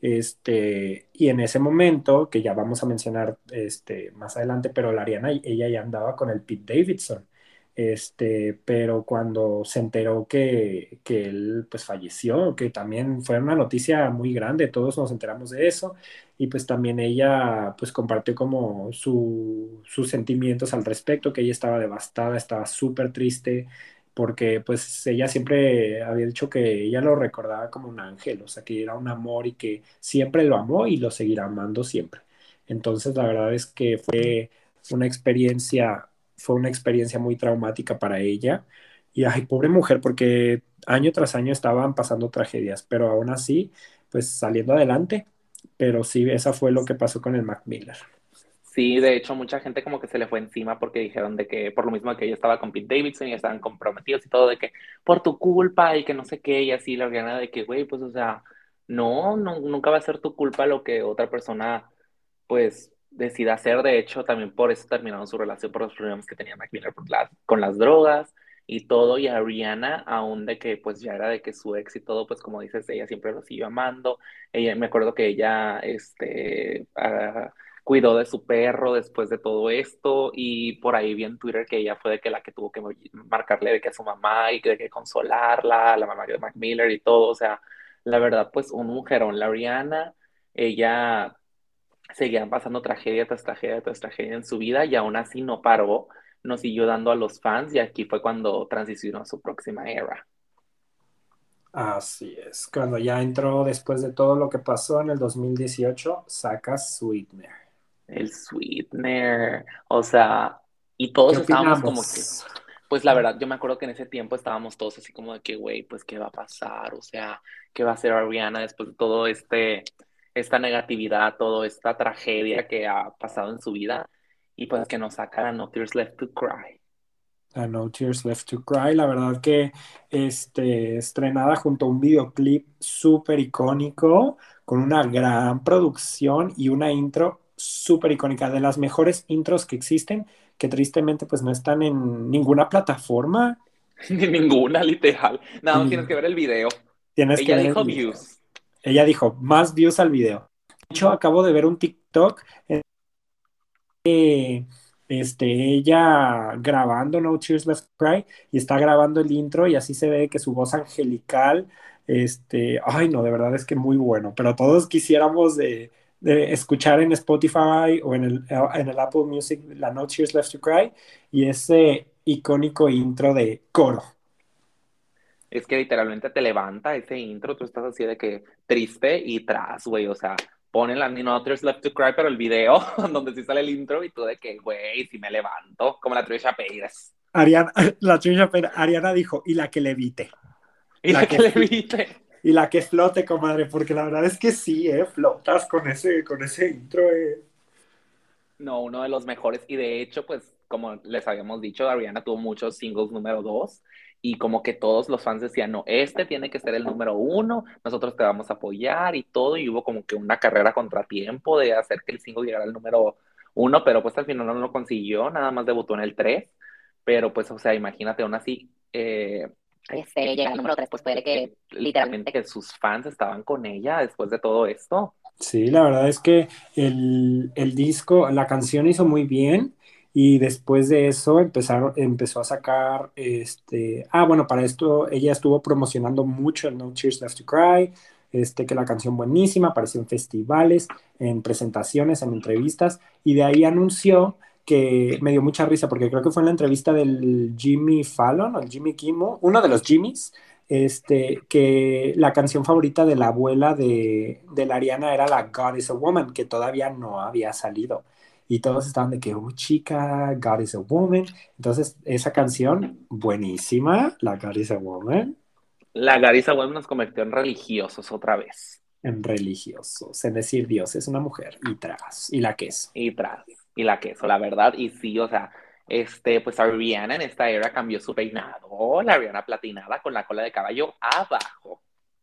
este, y en ese momento, que ya vamos a mencionar este, más adelante, pero la Ariana, ella ya andaba con el Pete Davidson, este, pero cuando se enteró que, que, él pues falleció, que también fue una noticia muy grande, todos nos enteramos de eso, y pues también ella pues compartió como su, sus sentimientos al respecto, que ella estaba devastada, estaba súper triste, porque pues ella siempre había dicho que ella lo recordaba como un ángel, o sea, que era un amor y que siempre lo amó y lo seguirá amando siempre. Entonces, la verdad es que fue una experiencia fue una experiencia muy traumática para ella. Y ay, pobre mujer, porque año tras año estaban pasando tragedias, pero aún así, pues saliendo adelante. Pero sí, esa fue lo que pasó con el Mac Miller. Sí, de hecho, mucha gente como que se le fue encima porque dijeron de que, por lo mismo que ella estaba con Pete Davidson y estaban comprometidos y todo, de que por tu culpa y que no sé qué, y así la gana de que, güey, pues, o sea, no, no, nunca va a ser tu culpa lo que otra persona, pues, decida hacer. De hecho, también por eso terminaron su relación, por los problemas que tenía Mac con las drogas y todo. Y a Rihanna, aún de que pues ya era de que su ex y todo, pues como dices, ella siempre lo siguió amando. Ella, me acuerdo que ella, este... Ah, cuidó de su perro después de todo esto y por ahí vi en Twitter que ella fue de que la que tuvo que marcarle de que a su mamá y de que consolarla, la mamá de Mac y todo, o sea, la verdad pues un mujerón, la Rihanna, ella seguían pasando tragedia tras tragedia tras tragedia en su vida y aún así no paró, nos siguió dando a los fans y aquí fue cuando transicionó a su próxima era. Así es, cuando ya entró después de todo lo que pasó en el 2018, saca Sweetener. El Sweetener, o sea, y todos estábamos como que, pues la verdad, yo me acuerdo que en ese tiempo estábamos todos así como de que, güey, pues qué va a pasar, o sea, qué va a hacer Ariana después de todo este esta negatividad, toda esta tragedia que ha pasado en su vida y pues que nos saca a No Tears Left to Cry. A No Tears Left to Cry, la verdad que este, estrenada junto a un videoclip súper icónico, con una gran producción y una intro súper icónica, de las mejores intros que existen, que tristemente pues no están en ninguna plataforma. <laughs> Ni ninguna, literal. Nada más tienes que ver el video. Tienes que ver dijo views. Ella dijo, más views al video. De hecho, acabo de ver un TikTok que este, ella grabando No Cheers Left Cry y está grabando el intro y así se ve que su voz angelical, este, ay no, de verdad es que muy bueno, pero todos quisiéramos de escuchar en Spotify o en el, en el Apple Music la No Tears Left to Cry y ese icónico intro de coro. Es que literalmente te levanta ese intro, tú estás así de que triste y tras, güey, o sea, ponen la No Tears Left to Cry, pero el video <laughs> donde sí sale el intro y tú de que, güey, si me levanto, como la Trisha Paytas. Ariana, <laughs> la Trisha Paytas, Ariana dijo, y la que levite. <laughs> Y la, que, que levite y la que flote, comadre, porque la verdad es que sí, ¿eh? Flotas con ese, con ese intro, ¿eh? No, uno de los mejores. Y de hecho, pues, como les habíamos dicho, Ariana tuvo muchos singles número dos. Y como que todos los fans decían, no, este tiene que ser el número uno, nosotros te vamos a apoyar y todo. Y hubo como que una carrera contratiempo de hacer que el single llegara al número uno, pero pues al final no lo consiguió, nada más debutó en el tres. Pero pues, o sea, imagínate aún así, eh, este, llega al número 3, pues puede que literalmente que sus fans estaban con ella después de todo esto. Sí, la verdad es que el, el disco, la canción hizo muy bien y después de eso empezaron, empezó a sacar, este, ah, bueno, para esto ella estuvo promocionando mucho el No Cheers Left to Cry, este, que la canción buenísima, apareció en festivales, en presentaciones, en entrevistas, y de ahí anunció que me dio mucha risa porque creo que fue en la entrevista del Jimmy Fallon o el Jimmy Kimmel, uno de los Jimmys, este, que la canción favorita de la abuela de, de la Ariana era la God is a Woman, que todavía no había salido. Y todos estaban de que, oh chica, God is a Woman. Entonces, esa canción, buenísima, la God is a Woman. La God is a Woman nos convirtió en religiosos otra vez. En religiosos, en decir Dios es una mujer y tras, y la queso. Y tras y la queso, la verdad. Y sí, o sea, este, pues Ariana en esta era cambió su peinado, la Ariana platinada con la cola de caballo abajo.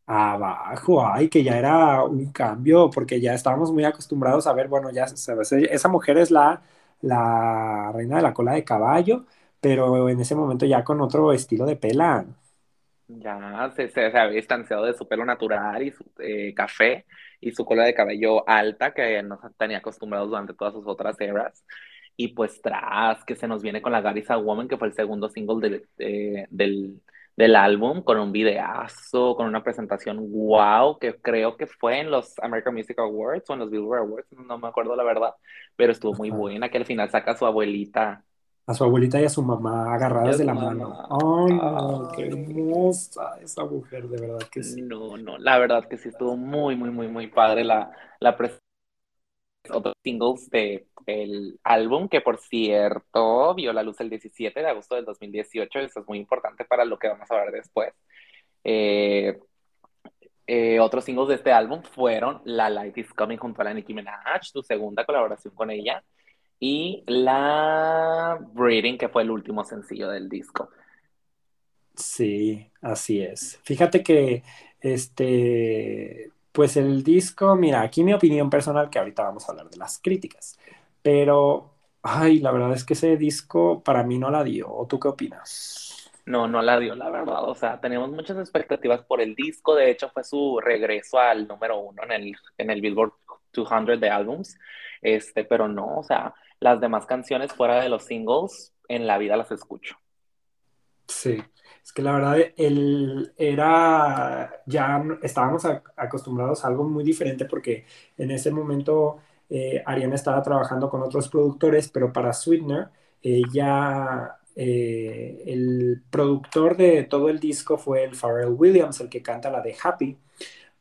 Abajo, ay, que ya era un cambio, porque ya estábamos muy acostumbrados a ver, bueno, ya esa mujer es la, la reina de la cola de caballo, pero en ese momento ya con otro estilo de pela. Ya se, se, había distanciado de su pelo natural y su eh, café y su cola de cabello alta que nos tenía acostumbrados durante todas sus otras eras. Y pues tras que se nos viene con la Garisa Woman, que fue el segundo single del, del álbum, con un videazo, con una presentación wow, que creo que fue en los American Music Awards o en los Billboard Awards, no me acuerdo la verdad, pero estuvo muy buena, que al final saca a su abuelita a su abuelita y a su mamá agarradas de la mano. Ay, no, qué hermosa esa mujer, de verdad que sí. No, no, la verdad que sí estuvo muy, muy, muy, muy padre la, la otros singles de el álbum, que por cierto vio la luz el 17 de agosto del 2018, eso es muy importante para lo que vamos a ver después. Eh, eh, otros singles de este álbum fueron La Light is Coming junto a la Nicki Minaj, su segunda colaboración con ella, y la Breeding, que fue el último sencillo del disco. Sí, así es. Fíjate que este, pues el disco, mira, aquí mi opinión personal, que ahorita vamos a hablar de las críticas, pero, ay, la verdad es que ese disco para mí no la dio. ¿O tú qué opinas? No, no la dio, la verdad. O sea, tenemos muchas expectativas por el disco. De hecho, fue su regreso al número uno en el, en el Billboard 200 de álbums. Este, pero no, o sea, las demás canciones fuera de los singles, en la vida las escucho. Sí, es que la verdad él era, ya estábamos acostumbrados a algo muy diferente porque en ese momento eh, Ariana estaba trabajando con otros productores, pero para Sweetener, ya eh, el productor de todo el disco fue el Pharrell Williams, el que canta la de Happy.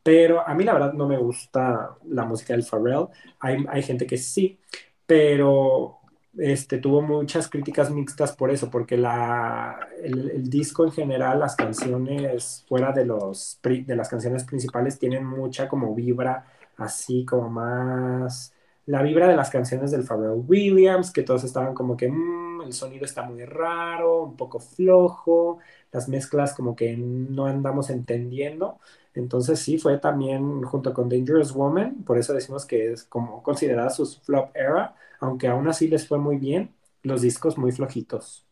Pero a mí la verdad no me gusta la música del Pharrell. Hay, hay gente que sí pero este, tuvo muchas críticas mixtas por eso, porque la, el, disco en general, las canciones fuera de, los, de las canciones principales tienen mucha como vibra, así como más la vibra de las canciones del Pharrell Williams, que todos estaban como que mm, el sonido está muy raro, un poco flojo, las mezclas como que no andamos entendiendo. Entonces sí, fue también junto con Dangerous Woman, por eso decimos que es como considerada su flop era, aunque aún así les fue muy bien, los discos muy flojitos.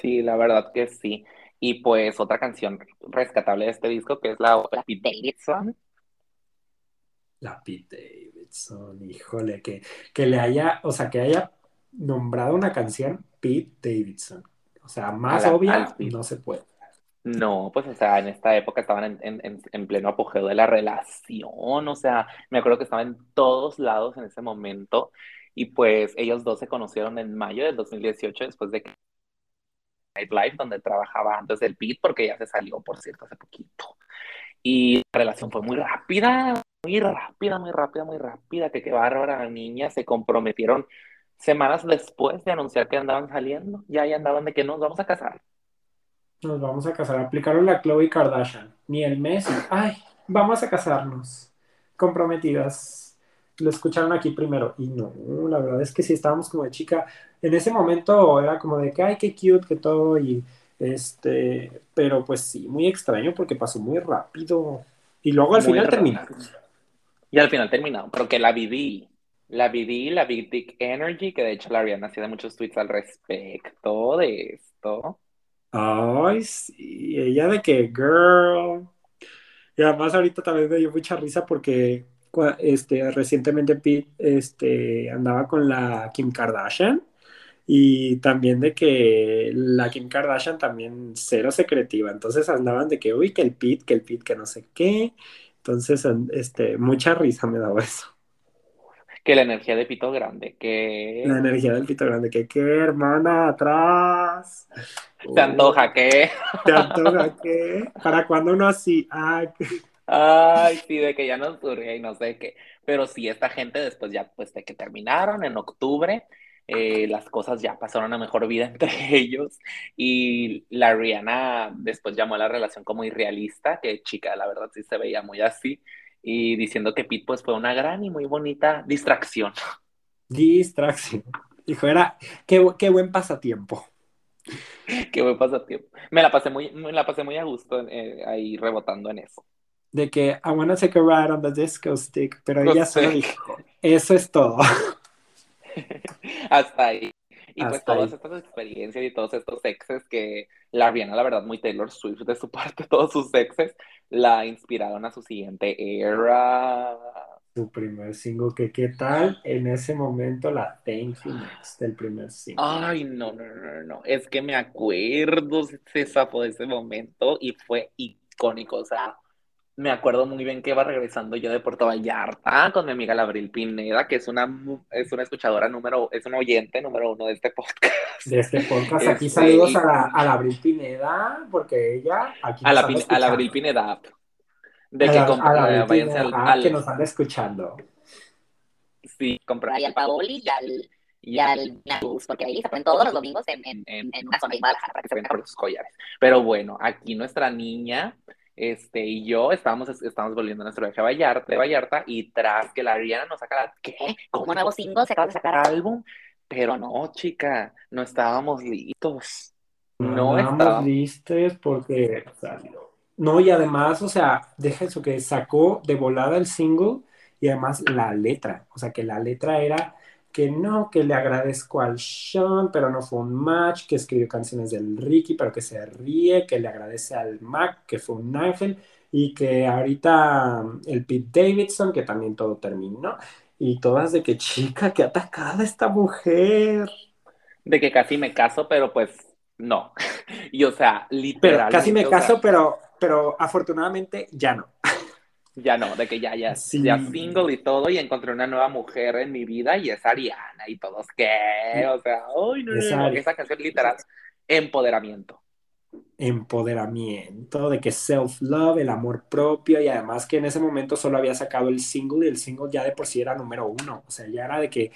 Sí, la verdad que sí. Y pues otra canción rescatable de este disco que es la, la Pete Davidson. La Pete Davidson, híjole, que, que le haya, o sea, que haya nombrado una canción Pete Davidson. O sea, más obvia no se puede. No, pues, o sea, en esta época estaban en, en, en, pleno apogeo de la relación, o sea, me acuerdo que estaban en todos lados en ese momento, y pues ellos dos se conocieron en mayo del 2018, después de que Live, donde trabajaba antes del Pete, porque ya se salió, por cierto, hace poquito. Y la relación fue muy rápida, muy rápida, muy rápida, muy rápida, que qué bárbara niña, se comprometieron semanas después de anunciar que andaban saliendo, ya ahí andaban de que nos vamos a casar. Nos vamos a casar, aplicaron la Chloe Kardashian, ni el mes, ay, vamos a casarnos, comprometidas. Lo escucharon aquí primero y no, la verdad es que sí estábamos como de chica, en ese momento era como de que, ay, qué cute, que todo y este, pero pues sí, muy extraño porque pasó muy rápido. Y luego al final terminó. Y al final terminó, pero que la viví. La viví, la Big Dick Energy, que de hecho la habían hacía muchos tweets al respecto de esto. Ay, sí, ella de que, girl. Y además ahorita también me dio mucha risa porque este, recientemente Pete este, andaba con la Kim Kardashian y también de que la Kim Kardashian también cero secretiva. Entonces andaban de que, uy, que el Pit, que el Pit, que no sé qué. Entonces, este, mucha risa me daba eso. Que la energía de Pito Grande, que... La energía del Pito Grande, que qué, hermana, atrás. Te antoja, ¿qué? <laughs> Te antoja, ¿qué? ¿Para cuando uno así? Ay, Ay, sí, de que ya no surge y no sé qué. Pero sí, esta gente después ya, pues, de que terminaron en octubre, eh, las cosas ya pasaron a mejor vida <laughs> entre ellos y la Rihanna después llamó a la relación como irrealista, que chica, la verdad sí se veía muy así, y diciendo que Pete pues fue una gran y muy bonita distracción. Distracción. Dijo, era, qué, qué buen pasatiempo. <laughs> qué buen pasatiempo. Me la pasé muy, me la pasé muy a gusto eh, ahí rebotando en eso. De que I wanna take a ride on the disco stick, pero ella solo dijo, eso es todo. <laughs> Hasta ahí. Y pues todas estas experiencias y todos estos exes que la Rihanna, la verdad, muy Taylor Swift de su <laughs> parte, todos sus exes, la inspiraron a su siguiente era. Su primer single, que qué tal en ese momento la Thank You Next del primer single. Ay, no, no, no, no, es que me acuerdo, se zafó de ese momento y fue icónico, o sea, me acuerdo muy bien que iba regresando yo de Puerto Vallarta con mi amiga Labril Pineda, que es una, es una escuchadora número, es una oyente número uno de este podcast. De este podcast. Aquí este, saludos a la, a Labril Pineda, porque ella aquí a la, a la Abril Pineda. De que, la, al, que nos anda escuchando. Sí, comprar. Y al Paoli y al, y al porque ahí se ponen todos los domingos en, en, en, una zona de para que se vengan por sus collares. Pero bueno, aquí nuestra niña este, y yo estábamos, estábamos volviendo a nuestro viaje a Vallarta, de Vallarta y tras que la Ariana nos saca la, ¿qué? ¿Cómo nuevo single? ¿Se acaba de sacar álbum? Pero no, chica, no estábamos listos. No, estábamos listos porque No, y además, o sea, deja eso que sacó de volada el single y además la letra, o sea, que la letra era que no, que le agradezco al Sean, pero no fue un match, que escribió canciones del Ricky, pero que se ríe, que le agradece al Mac, que fue un ángel, y que ahorita um, el Pete Davidson, que también todo terminó, y todas de que chica, que atacada esta mujer. De que casi me caso, pero pues no. <laughs> Y o sea, literalmente. casi me caso, pero, pero afortunadamente ya no. Ya no, de que ya, ya, ya single y todo, y encontré una nueva mujer en mi vida y es Ariana, y todos, ¿qué? O sea, no, no, esa canción literal, empoderamiento. Empoderamiento, de que self-love, el amor propio, y además que en ese momento solo había sacado el single, y el single ya de por sí era número uno, o sea, ya era de que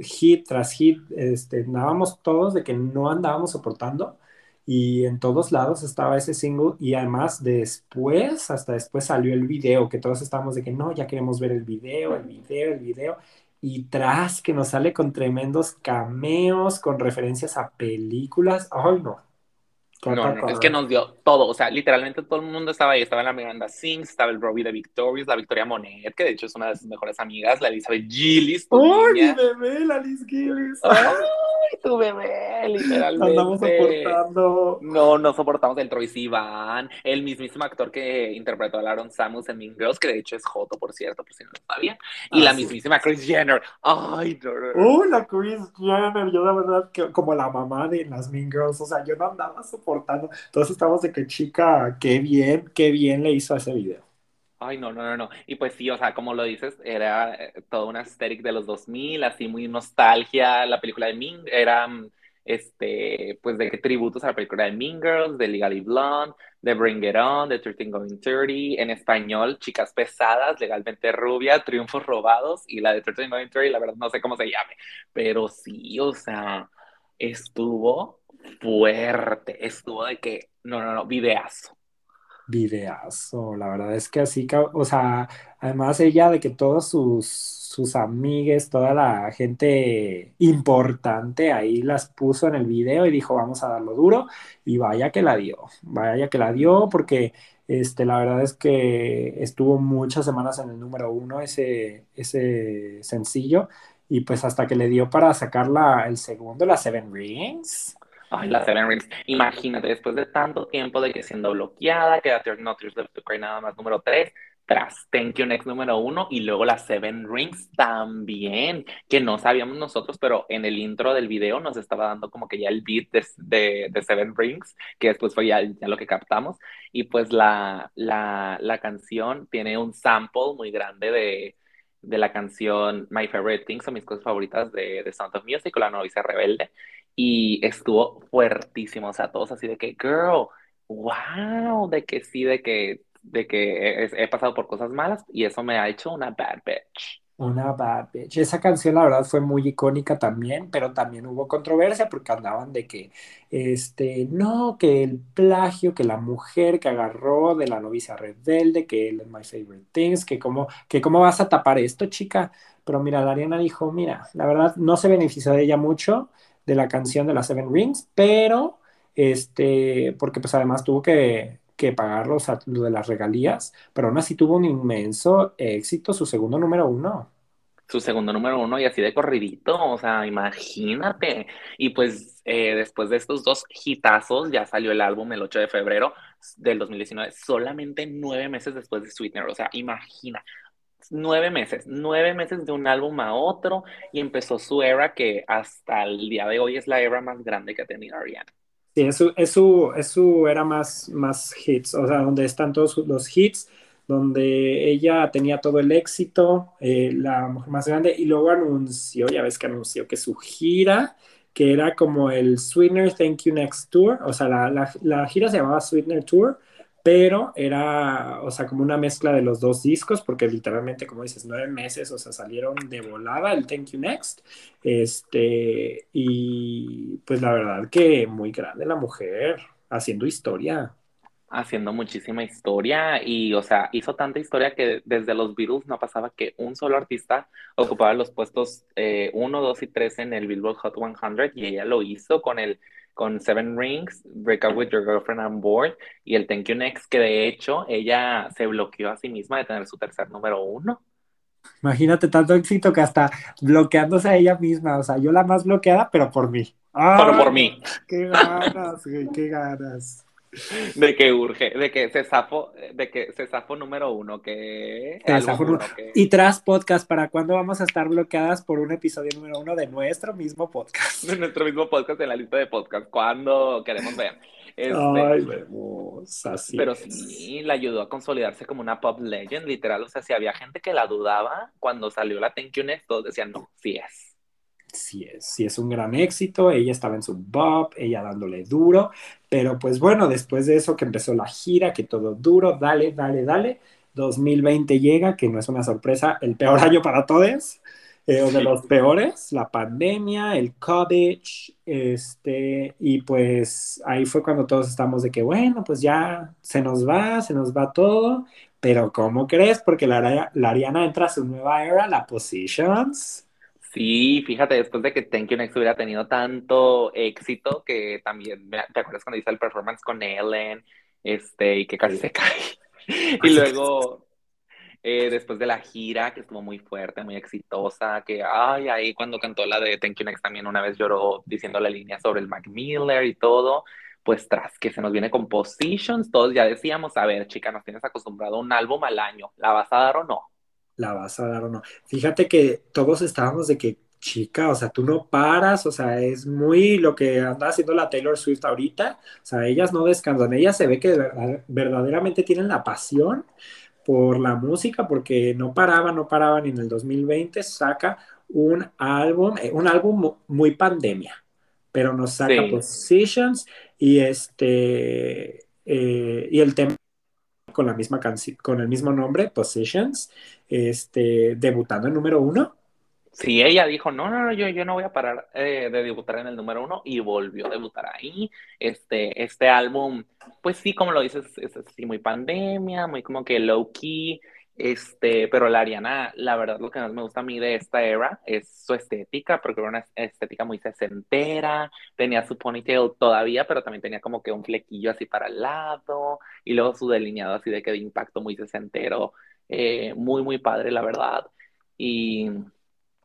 hit tras hit, este, andábamos todos de que no andábamos soportando, y en todos lados estaba ese single y además después, hasta después salió el video, que todos estábamos de que no, ya queremos ver el video, el video, el video, y tras que nos sale con tremendos cameos, con referencias a películas, ay no, no, no, es que nos dio todo, o sea, literalmente todo el mundo estaba ahí, estaba la Miranda Sings, estaba el Robbie de Victorious, la Victoria Monet, que de hecho es una de sus mejores amigas, la Elizabeth Gillis. ¡Ay, mi bebé, la Liz Gillis! ¡Ay, tu bebé, literalmente! Andamos soportando. No, no soportamos el Troy Sivan, el mismísimo actor que interpretó a Aaron Samus en Mean Girls, que de hecho es Joto, por cierto, por si no lo sabía, y la mismísima Chris Jenner. ¡Ay, no, ¡Uy, la Chris Jenner! Yo la verdad, que como la mamá de las Mean Girls, o sea, yo no andaba soportando importando. Todos estamos de que chica, qué bien, qué bien le hizo a ese video. Ay, no, no, no, no. Y pues sí, o sea, como lo dices, era eh, toda una aesthetic de los 2000, así muy nostalgia. La película de Ming era, mm, este, pues de qué tributos a la película de Mean Girls, de Legally Blonde, de Bring It On, de 13 Going 30. En español, Chicas Pesadas, Legalmente Rubia, Triunfos Robados y la de 13 Going 30, la verdad no sé cómo se llame. Pero sí, o sea, estuvo fuerte. Estuvo de que, no, no, no, videazo videazo, la verdad es que así, o sea, además ella de que todos sus, sus amigues, toda la gente importante ahí las puso en el video y dijo, vamos a darlo duro, y vaya que la dio, vaya que la dio, porque este, la verdad es que estuvo muchas semanas en el número uno ese, ese sencillo, y pues hasta que le dio para sacar la, el segundo, la Seven Rings. Ay, la Seven Rings. Imagínate, después de tanto tiempo de que siendo bloqueada, queda No Tears Left to Cry nada más número 3, tras Thank You Next número 1 y luego la Seven Rings también, que no sabíamos nosotros, pero en el intro del video nos estaba dando como que ya el beat de, de, Seven Rings, que después fue ya, ya, lo que captamos. Y pues la, la, la canción tiene un sample muy grande de, de la canción My Favorite Things o mis cosas favoritas de, de Sound of Music o La Novicia Rebelde y estuvo fuertísimo, o sea, todos así de que, girl, wow, de que sí, de que, de que he, he pasado por cosas malas y eso me ha hecho una bad bitch. Una bad bitch. Esa canción, la verdad, fue muy icónica también, pero también hubo controversia porque andaban de que, este, no, que el plagio, que la mujer que agarró de la novicia rebelde, que él es my favorite things, que cómo, que cómo vas a tapar esto, chica. Pero mira, la Ariana dijo, mira, la verdad, no se benefició de ella mucho de la canción de las Seven Rings, pero, este, porque pues además tuvo que, que pagar lo de las regalías, pero aún así tuvo un inmenso éxito, su segundo número uno. Su segundo número uno y así de corridito, o sea, imagínate. Y pues eh, después de estos dos hitazos ya salió el álbum el 8 de febrero del 2019, solamente nueve meses después de Sweetener, o sea, imagina, nueve meses, nueve meses de un álbum a otro y empezó su era que hasta el día de hoy es la era más grande que ha tenido Ariana. Sí, es su, es era más, más hits, o sea, donde están todos los hits, donde ella tenía todo el éxito, eh, la mujer más grande, y luego anunció, ya ves que anunció que su gira, que era como el Sweetener Thank You Next Tour, o sea, la, la, la gira se llamaba Sweetener Tour, pero era, o sea, como una mezcla de los dos discos, porque literalmente, como dices, nueve meses, o sea, salieron de volada el Thank You Next, este, y pues la verdad que muy grande la mujer, haciendo historia. Haciendo muchísima historia y, o sea, hizo tanta historia que desde los Beatles no pasaba que un solo artista ocupaba los puestos 1, eh, 2 y 3 en el Billboard Hot 100 y ella lo hizo con el con Seven Rings, Break Up With Your Girlfriend on Board y el Thank You Next, que de hecho ella se bloqueó a sí misma de tener su tercer número uno. Imagínate tanto éxito que hasta bloqueándose a ella misma, o sea, yo la más bloqueada, pero por mí. pero por mí. Qué ganas, qué ganas. <laughs> De que urge, de que se zafo, de que se zafo número uno, que... Y tras podcast, ¿para cuándo vamos a estar bloqueadas por un episodio número uno de nuestro mismo podcast? De nuestro mismo podcast en la lista de podcast, cuando queremos ver. Este, Ay, vemos, así Pero sí, la ayudó a consolidarse como una pop legend, literal, o sea, si había gente que la dudaba cuando salió la Thank You Next, todos decían, no, sí es sí es, sí es un gran éxito, ella estaba en su bob, ella dándole duro, pero pues bueno, después de eso que empezó la gira, que todo duro, dale, dale, dale, 2020 llega, que no es una sorpresa, el peor <laughs> año para todos, eh, o de los peores, la pandemia, el COVID, este, y pues ahí fue cuando todos estamos de que, bueno, pues ya se nos va, se nos va todo, pero ¿cómo crees? Porque la, la Ariana entra a su nueva era, la Positions, Sí, fíjate, después de que Thank You Next hubiera tenido tanto éxito, que también, ¿te acuerdas cuando hizo el performance con Ellen? Este, y que casi se cae. <laughs> y luego, eh, después de la gira, que estuvo muy fuerte, muy exitosa, que, ay, ahí cuando cantó la de Thank You Next también una vez lloró diciendo la línea sobre el Mac Miller y todo, pues tras que se nos viene Compositions, todos ya decíamos, a ver, chica, nos tienes acostumbrado a un álbum al año, ¿la vas a dar o no? La vas a dar o no. Fíjate que todos estábamos de que chica, o sea, tú no paras, o sea, es muy lo que anda haciendo la Taylor Swift ahorita, o sea, ellas no descansan, ellas se ve que verdaderamente tienen la pasión por la música, porque no paraban, no paraban, y en el 2020 saca un álbum, eh, un álbum muy pandemia, pero nos saca Positions y este, eh, y el tema con la misma canción, con el mismo nombre, Positions, este, debutando en número uno Sí, ella dijo, no, no, no, yo, yo no voy a parar eh, de debutar en el número uno y volvió a debutar ahí. Este, este álbum, pues sí, como lo dices, es así muy pandemia, muy como que low key, este, pero la Ariana, la verdad, lo que más me gusta a mí de esta era es su estética, porque era una estética muy sesentera, tenía su ponytail todavía, pero también tenía como que un flequillo así para el lado, y luego su delineado así de que de impacto muy sesentero, eh, muy, muy padre, la verdad. Y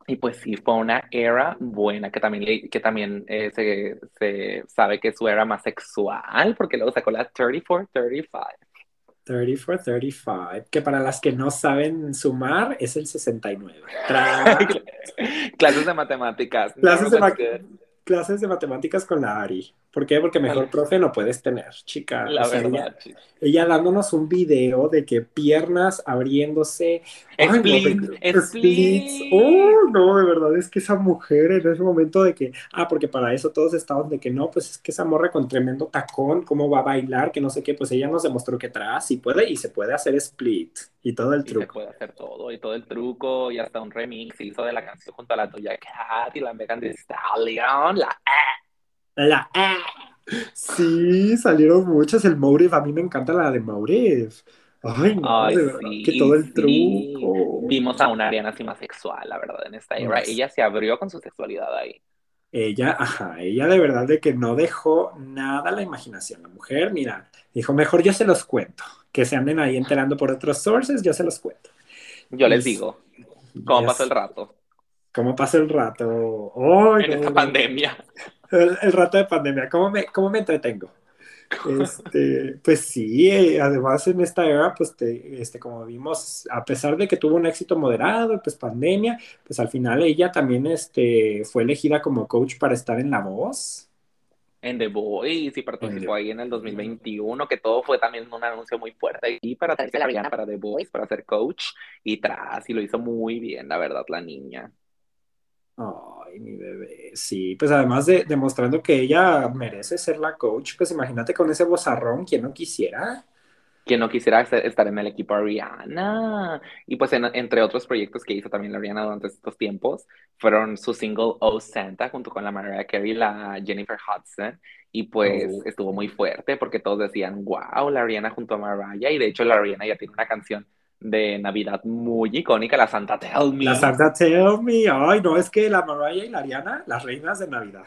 y pues sí, fue una era buena, que también, que también eh, se, se, sabe que su era más sexual, porque luego sacó la 34-35. 34-35, que para las que no saben sumar es el 69. Clases de matemáticas. Clases de, clases de matemáticas con la Ari. ¿Por qué? Porque mejor profe no puedes tener, chica. La verdad. Ella, dándonos un video de que piernas abriéndose. Splits. Oh, no, de verdad, es que esa mujer en ese momento de que, ah, porque para eso todos estaban de que no, pues es que esa morra con tremendo tacón, cómo va a bailar, que no sé qué, pues ella nos demostró que atrás sí puede y se puede hacer split y todo el truco. se puede hacer todo y todo el truco y hasta un remix hizo de la canción junto a la tuya Cat y la Megan Thee Stallion, la la Sí, salieron muchas. El Motive, a mí me encanta la de Motive. Ay, no, que todo el truco. Vimos a una Ariana así más sexual, la verdad, en esta era. Ella se abrió con su sexualidad ahí. Ella, ajá, ella de verdad de que no dejó nada a la imaginación. La mujer, mira, dijo, mejor yo se los cuento. Que se anden ahí enterando por otros sources, yo se los cuento. Yo les digo, ¿cómo pasa el rato? ¿Cómo pasa el rato? en esta pandemia el, rato de pandemia, ¿cómo me, cómo me entretengo? Este, pues sí, eh, además en esta era, pues este, como vimos, a pesar de que tuvo un éxito moderado, pues pandemia, pues al final ella también este, fue elegida como coach para estar en La Voz. En The Voice y participó ahí en el 2021, que todo fue también un anuncio muy fuerte y para la para The Voice, para ser coach y tras, y lo hizo muy bien, la verdad, la niña. Ay, mi bebé. Sí, pues además de demostrando que ella merece ser la coach, pues imagínate con ese bozarrón, ¿quién no quisiera? ¿Quién no quisiera estar en el equipo Ariana? Y pues entre otros proyectos que hizo también la Ariana durante estos tiempos, fueron su single Oh Santa junto con la Mariah Carey y la Jennifer Hudson. Y pues oh. estuvo muy fuerte porque todos decían, wow, la Ariana junto a Mariah. Y de hecho la Ariana ya tiene una canción de Navidad muy icónica, la Santa Tell Me. La Santa Tell Me, ay, no, es que la Mariah y la Ariana, las reinas de Navidad.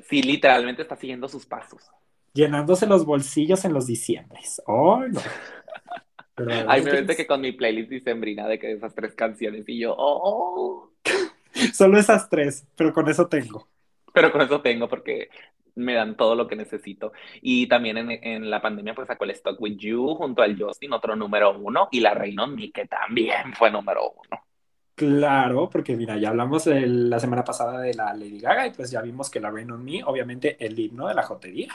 Sí, literalmente está siguiendo sus pasos. Llenándose los bolsillos en los diciembres. Ay, no. Ay, me vente que con mi playlist dicembrina de que esas tres canciones y yo, oh. <laughs> Solo esas tres, pero con eso tengo. Pero con eso tengo porque me dan todo lo que necesito. Y también en, en, la pandemia pues sacó el Stock With You junto al Justin, otro número uno, y la Me, que también fue número uno. Claro, porque mira, ya hablamos la semana pasada de la Lady Gaga y pues ya vimos que la Rain on Me, obviamente el himno de la jotería,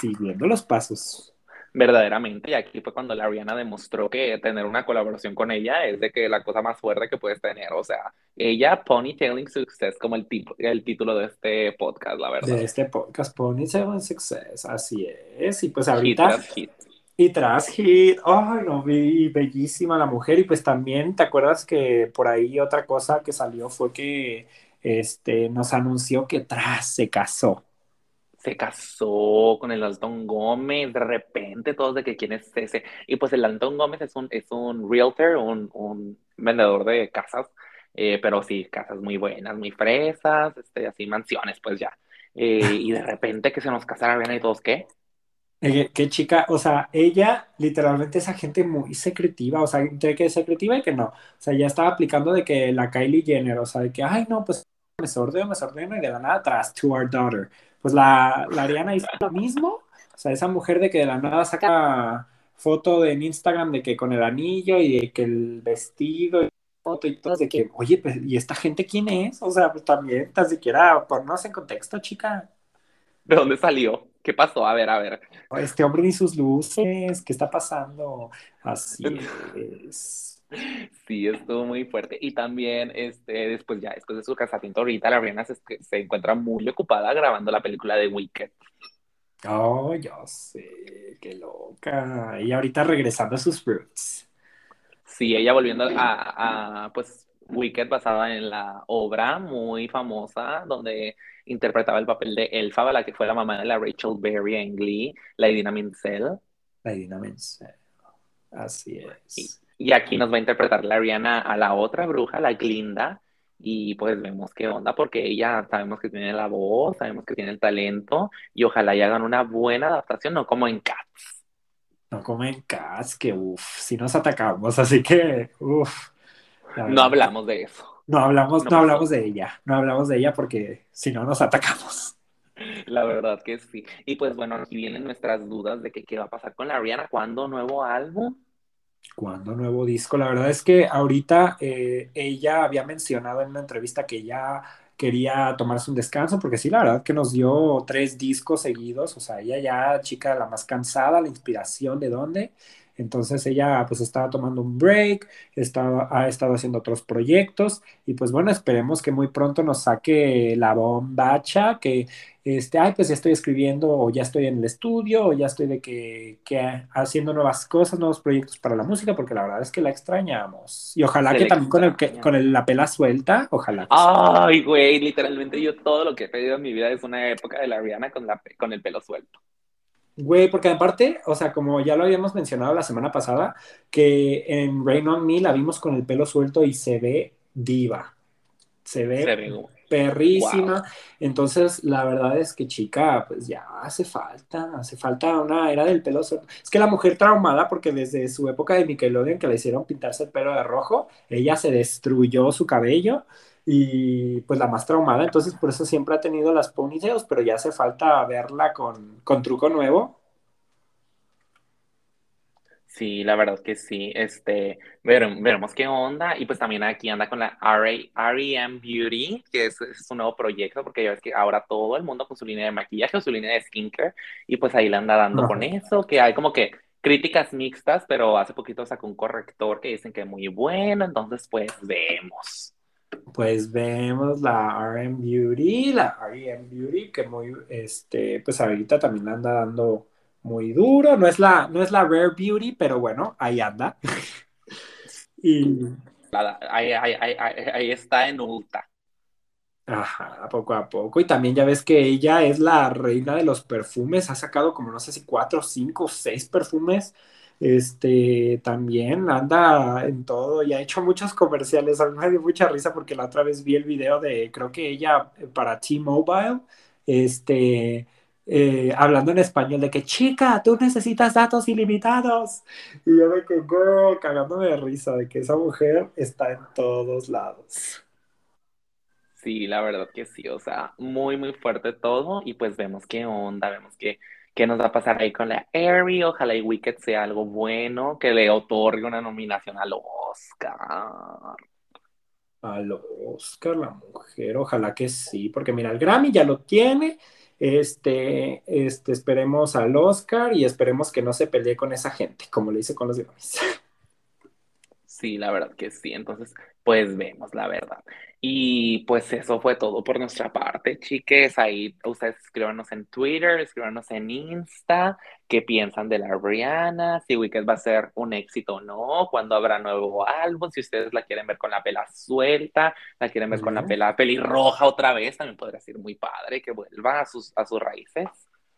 siguiendo los pasos verdaderamente. Y aquí fue cuando la Rihanna demostró que tener una colaboración con ella es de que la cosa más fuerte que puedes tener. O sea, ella Ponytailing Success, como el, tipo, el título de este podcast, la verdad. De este podcast, Ponytailing Success, así es. Y pues ahorita... Y tras hit, ay, no, vi bellísima la mujer. Y pues también, ¿te acuerdas que por ahí otra cosa que salió fue que este, nos anunció que tras se casó? Se casó con el Alton Gómez, de repente todos de que quién es ese. Y pues el Alton Gómez es un, es un realtor, un, un vendedor de casas, eh, pero sí, casas muy buenas, muy fresas, este, así mansiones, pues ya. Eh, y de repente que se nos casara bien y todos, ¿qué? Eh, qué chica, o sea, ella literalmente esa gente muy secretiva, o sea, entre que es secretiva y que no. O sea, ya estaba aplicando de que la Kylie Jenner, o sea, de que, ay, no, pues me sordeo, me sordeo y de la nada atrás, to our daughter pues la, la Ariana hizo lo mismo. O sea, esa mujer de que de la nada saca foto en Instagram de que con el anillo y de que el vestido, foto y todo, de que, oye, pues, ¿y esta gente quién es? O sea, pues también, tan siquiera ponnos en contexto, chica. ¿De dónde salió? ¿Qué pasó? A ver, a ver. Este hombre ni sus luces, ¿qué está pasando? Así es. Sí, estuvo muy fuerte. Y también, este, después ya, después de su casamiento, ahorita la Rihanna se, se encuentra muy ocupada grabando la película de Wicked. Oh, yo sé, qué loca. Y ahorita regresando a sus roots. Sí, ella volviendo a, a, pues, Wicked basada en la obra muy famosa donde interpretaba el papel de Elfa, la que fue la mamá de la Rachel Berry en Glee, la Idina Menzel. La Idina Menzel. Así es. Y, aquí nos va a interpretar la Rihanna a la otra bruja, la Glinda, y pues vemos qué onda, porque ella sabemos que tiene la voz, sabemos que tiene el talento, y ojalá y hagan una buena adaptación, no como en Cats. No como en Cats, que uff, si nos atacamos, así que uff. No hablamos de eso. No hablamos, no, hablamos de ella, no hablamos de ella porque si no nos atacamos. La verdad que sí. Y pues bueno, aquí vienen nuestras dudas de que qué va a pasar con la Rihanna, ¿cuándo nuevo álbum? ¿Cuándo nuevo disco? La verdad es que ahorita eh, ella había mencionado en una entrevista que ya quería tomarse un descanso, porque sí, la verdad que nos dio tres discos seguidos, o sea, ella ya, chica, la más cansada, la inspiración de dónde, entonces ella pues estaba tomando un break, estaba, ha estado haciendo otros proyectos y pues bueno, esperemos que muy pronto nos saque la bombacha, que este, ay, pues ya estoy escribiendo o ya estoy en el estudio o ya estoy de que, haciendo nuevas cosas, nuevos proyectos para la música, porque la verdad es que la extrañamos. Y ojalá que también con, el, con la pela suelta, ojalá. ay, güey, literalmente yo todo lo que he pedido en mi vida es una época de la Rihanna con, la, con el pelo suelto. Güey, porque aparte, o sea, como ya lo habíamos mencionado la semana pasada, que en Rain on Me la vimos con el pelo suelto y se ve diva. Se ve, perrísima. Entonces, la verdad es que, chica, pues ya hace falta, hace falta una era del pelo suelto. Es que la mujer traumada, porque desde su época de Nickelodeon, que le hicieron pintarse el pelo de rojo, ella se destruyó su cabello y pues la más traumada, entonces por eso siempre ha tenido las ponytails, pero ya hace falta verla con, con truco nuevo. Sí, la verdad que sí, este, veremos qué onda, y pues también aquí anda con la R.E.M. Beauty, que es, es, un nuevo proyecto, porque ya ves que ahora todo el mundo con su línea de maquillaje o su línea de skincare, y pues ahí la anda dando con eso, que hay como que críticas mixtas, pero hace poquito sacó un corrector que dicen que es muy bueno, entonces pues vemos pues vemos la RM Beauty, la RM Beauty, que muy, este, pues ahorita también anda dando muy duro. No es la, no es la Rare Beauty, pero bueno, ahí anda. <laughs> y ahí, ahí, ahí, ahí, está en Ulta. Ajá, poco a poco. Y también ya ves que ella es la reina de los perfumes. Ha sacado como no sé si cuatro, cinco, seis perfumes este, también anda en todo y ha hecho muchos comerciales. A mí me dio mucha risa porque la otra vez vi el video de, creo que ella eh, para T-Mobile, este, eh, hablando en español de que, chica, tú necesitas datos ilimitados. Y yo me quedo cagándome de risa de que esa mujer está en todos lados. Sí, la verdad que sí, o sea, muy, muy fuerte todo y pues vemos qué onda, vemos que qué nos va a pasar ahí con la Airy. Ojalá y Wicked sea algo bueno, que le otorgue una nominación al Oscar. Al Oscar, la mujer, ojalá que sí, porque mira, el Grammy ya lo tiene. Este, este, esperemos al Oscar y esperemos que no se pelee con esa gente, como le hice con los Grammys. <laughs> Sí, la verdad que sí. Entonces, pues vemos la verdad. Y pues eso fue todo por nuestra parte, chiques. Ahí ustedes escríbanos en Twitter, escríbanos en Insta, qué piensan de la Rihanna, si Wicked va a ser un éxito o no, cuándo habrá nuevo álbum, si ustedes la quieren ver con la pela suelta, la quieren ver con la pela pelirroja otra vez, también podría ser muy padre que vuelva a sus, a sus raíces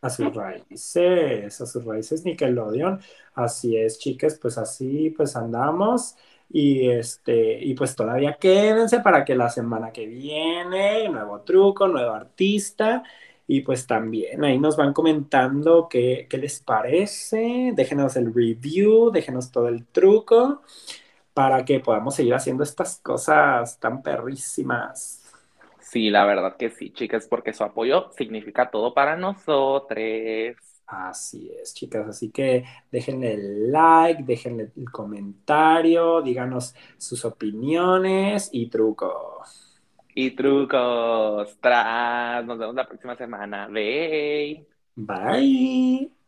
a sus raíces, a sus raíces Nickelodeon. Así es, chicas, pues así pues andamos. Y este, y pues todavía quédense para que la semana que viene, nuevo truco, nuevo artista. Y pues también ahí nos van comentando qué, qué les parece. Déjenos el review, déjenos todo el truco para que podamos seguir haciendo estas cosas tan perrísimas. Sí, la verdad que sí, chicas, porque su apoyo significa todo para nosotros. Así es, chicas. Así que déjenle el like, déjenle el comentario, díganos sus opiniones y trucos. Y trucos. Tras. Nos vemos la próxima semana. Bye. Bye.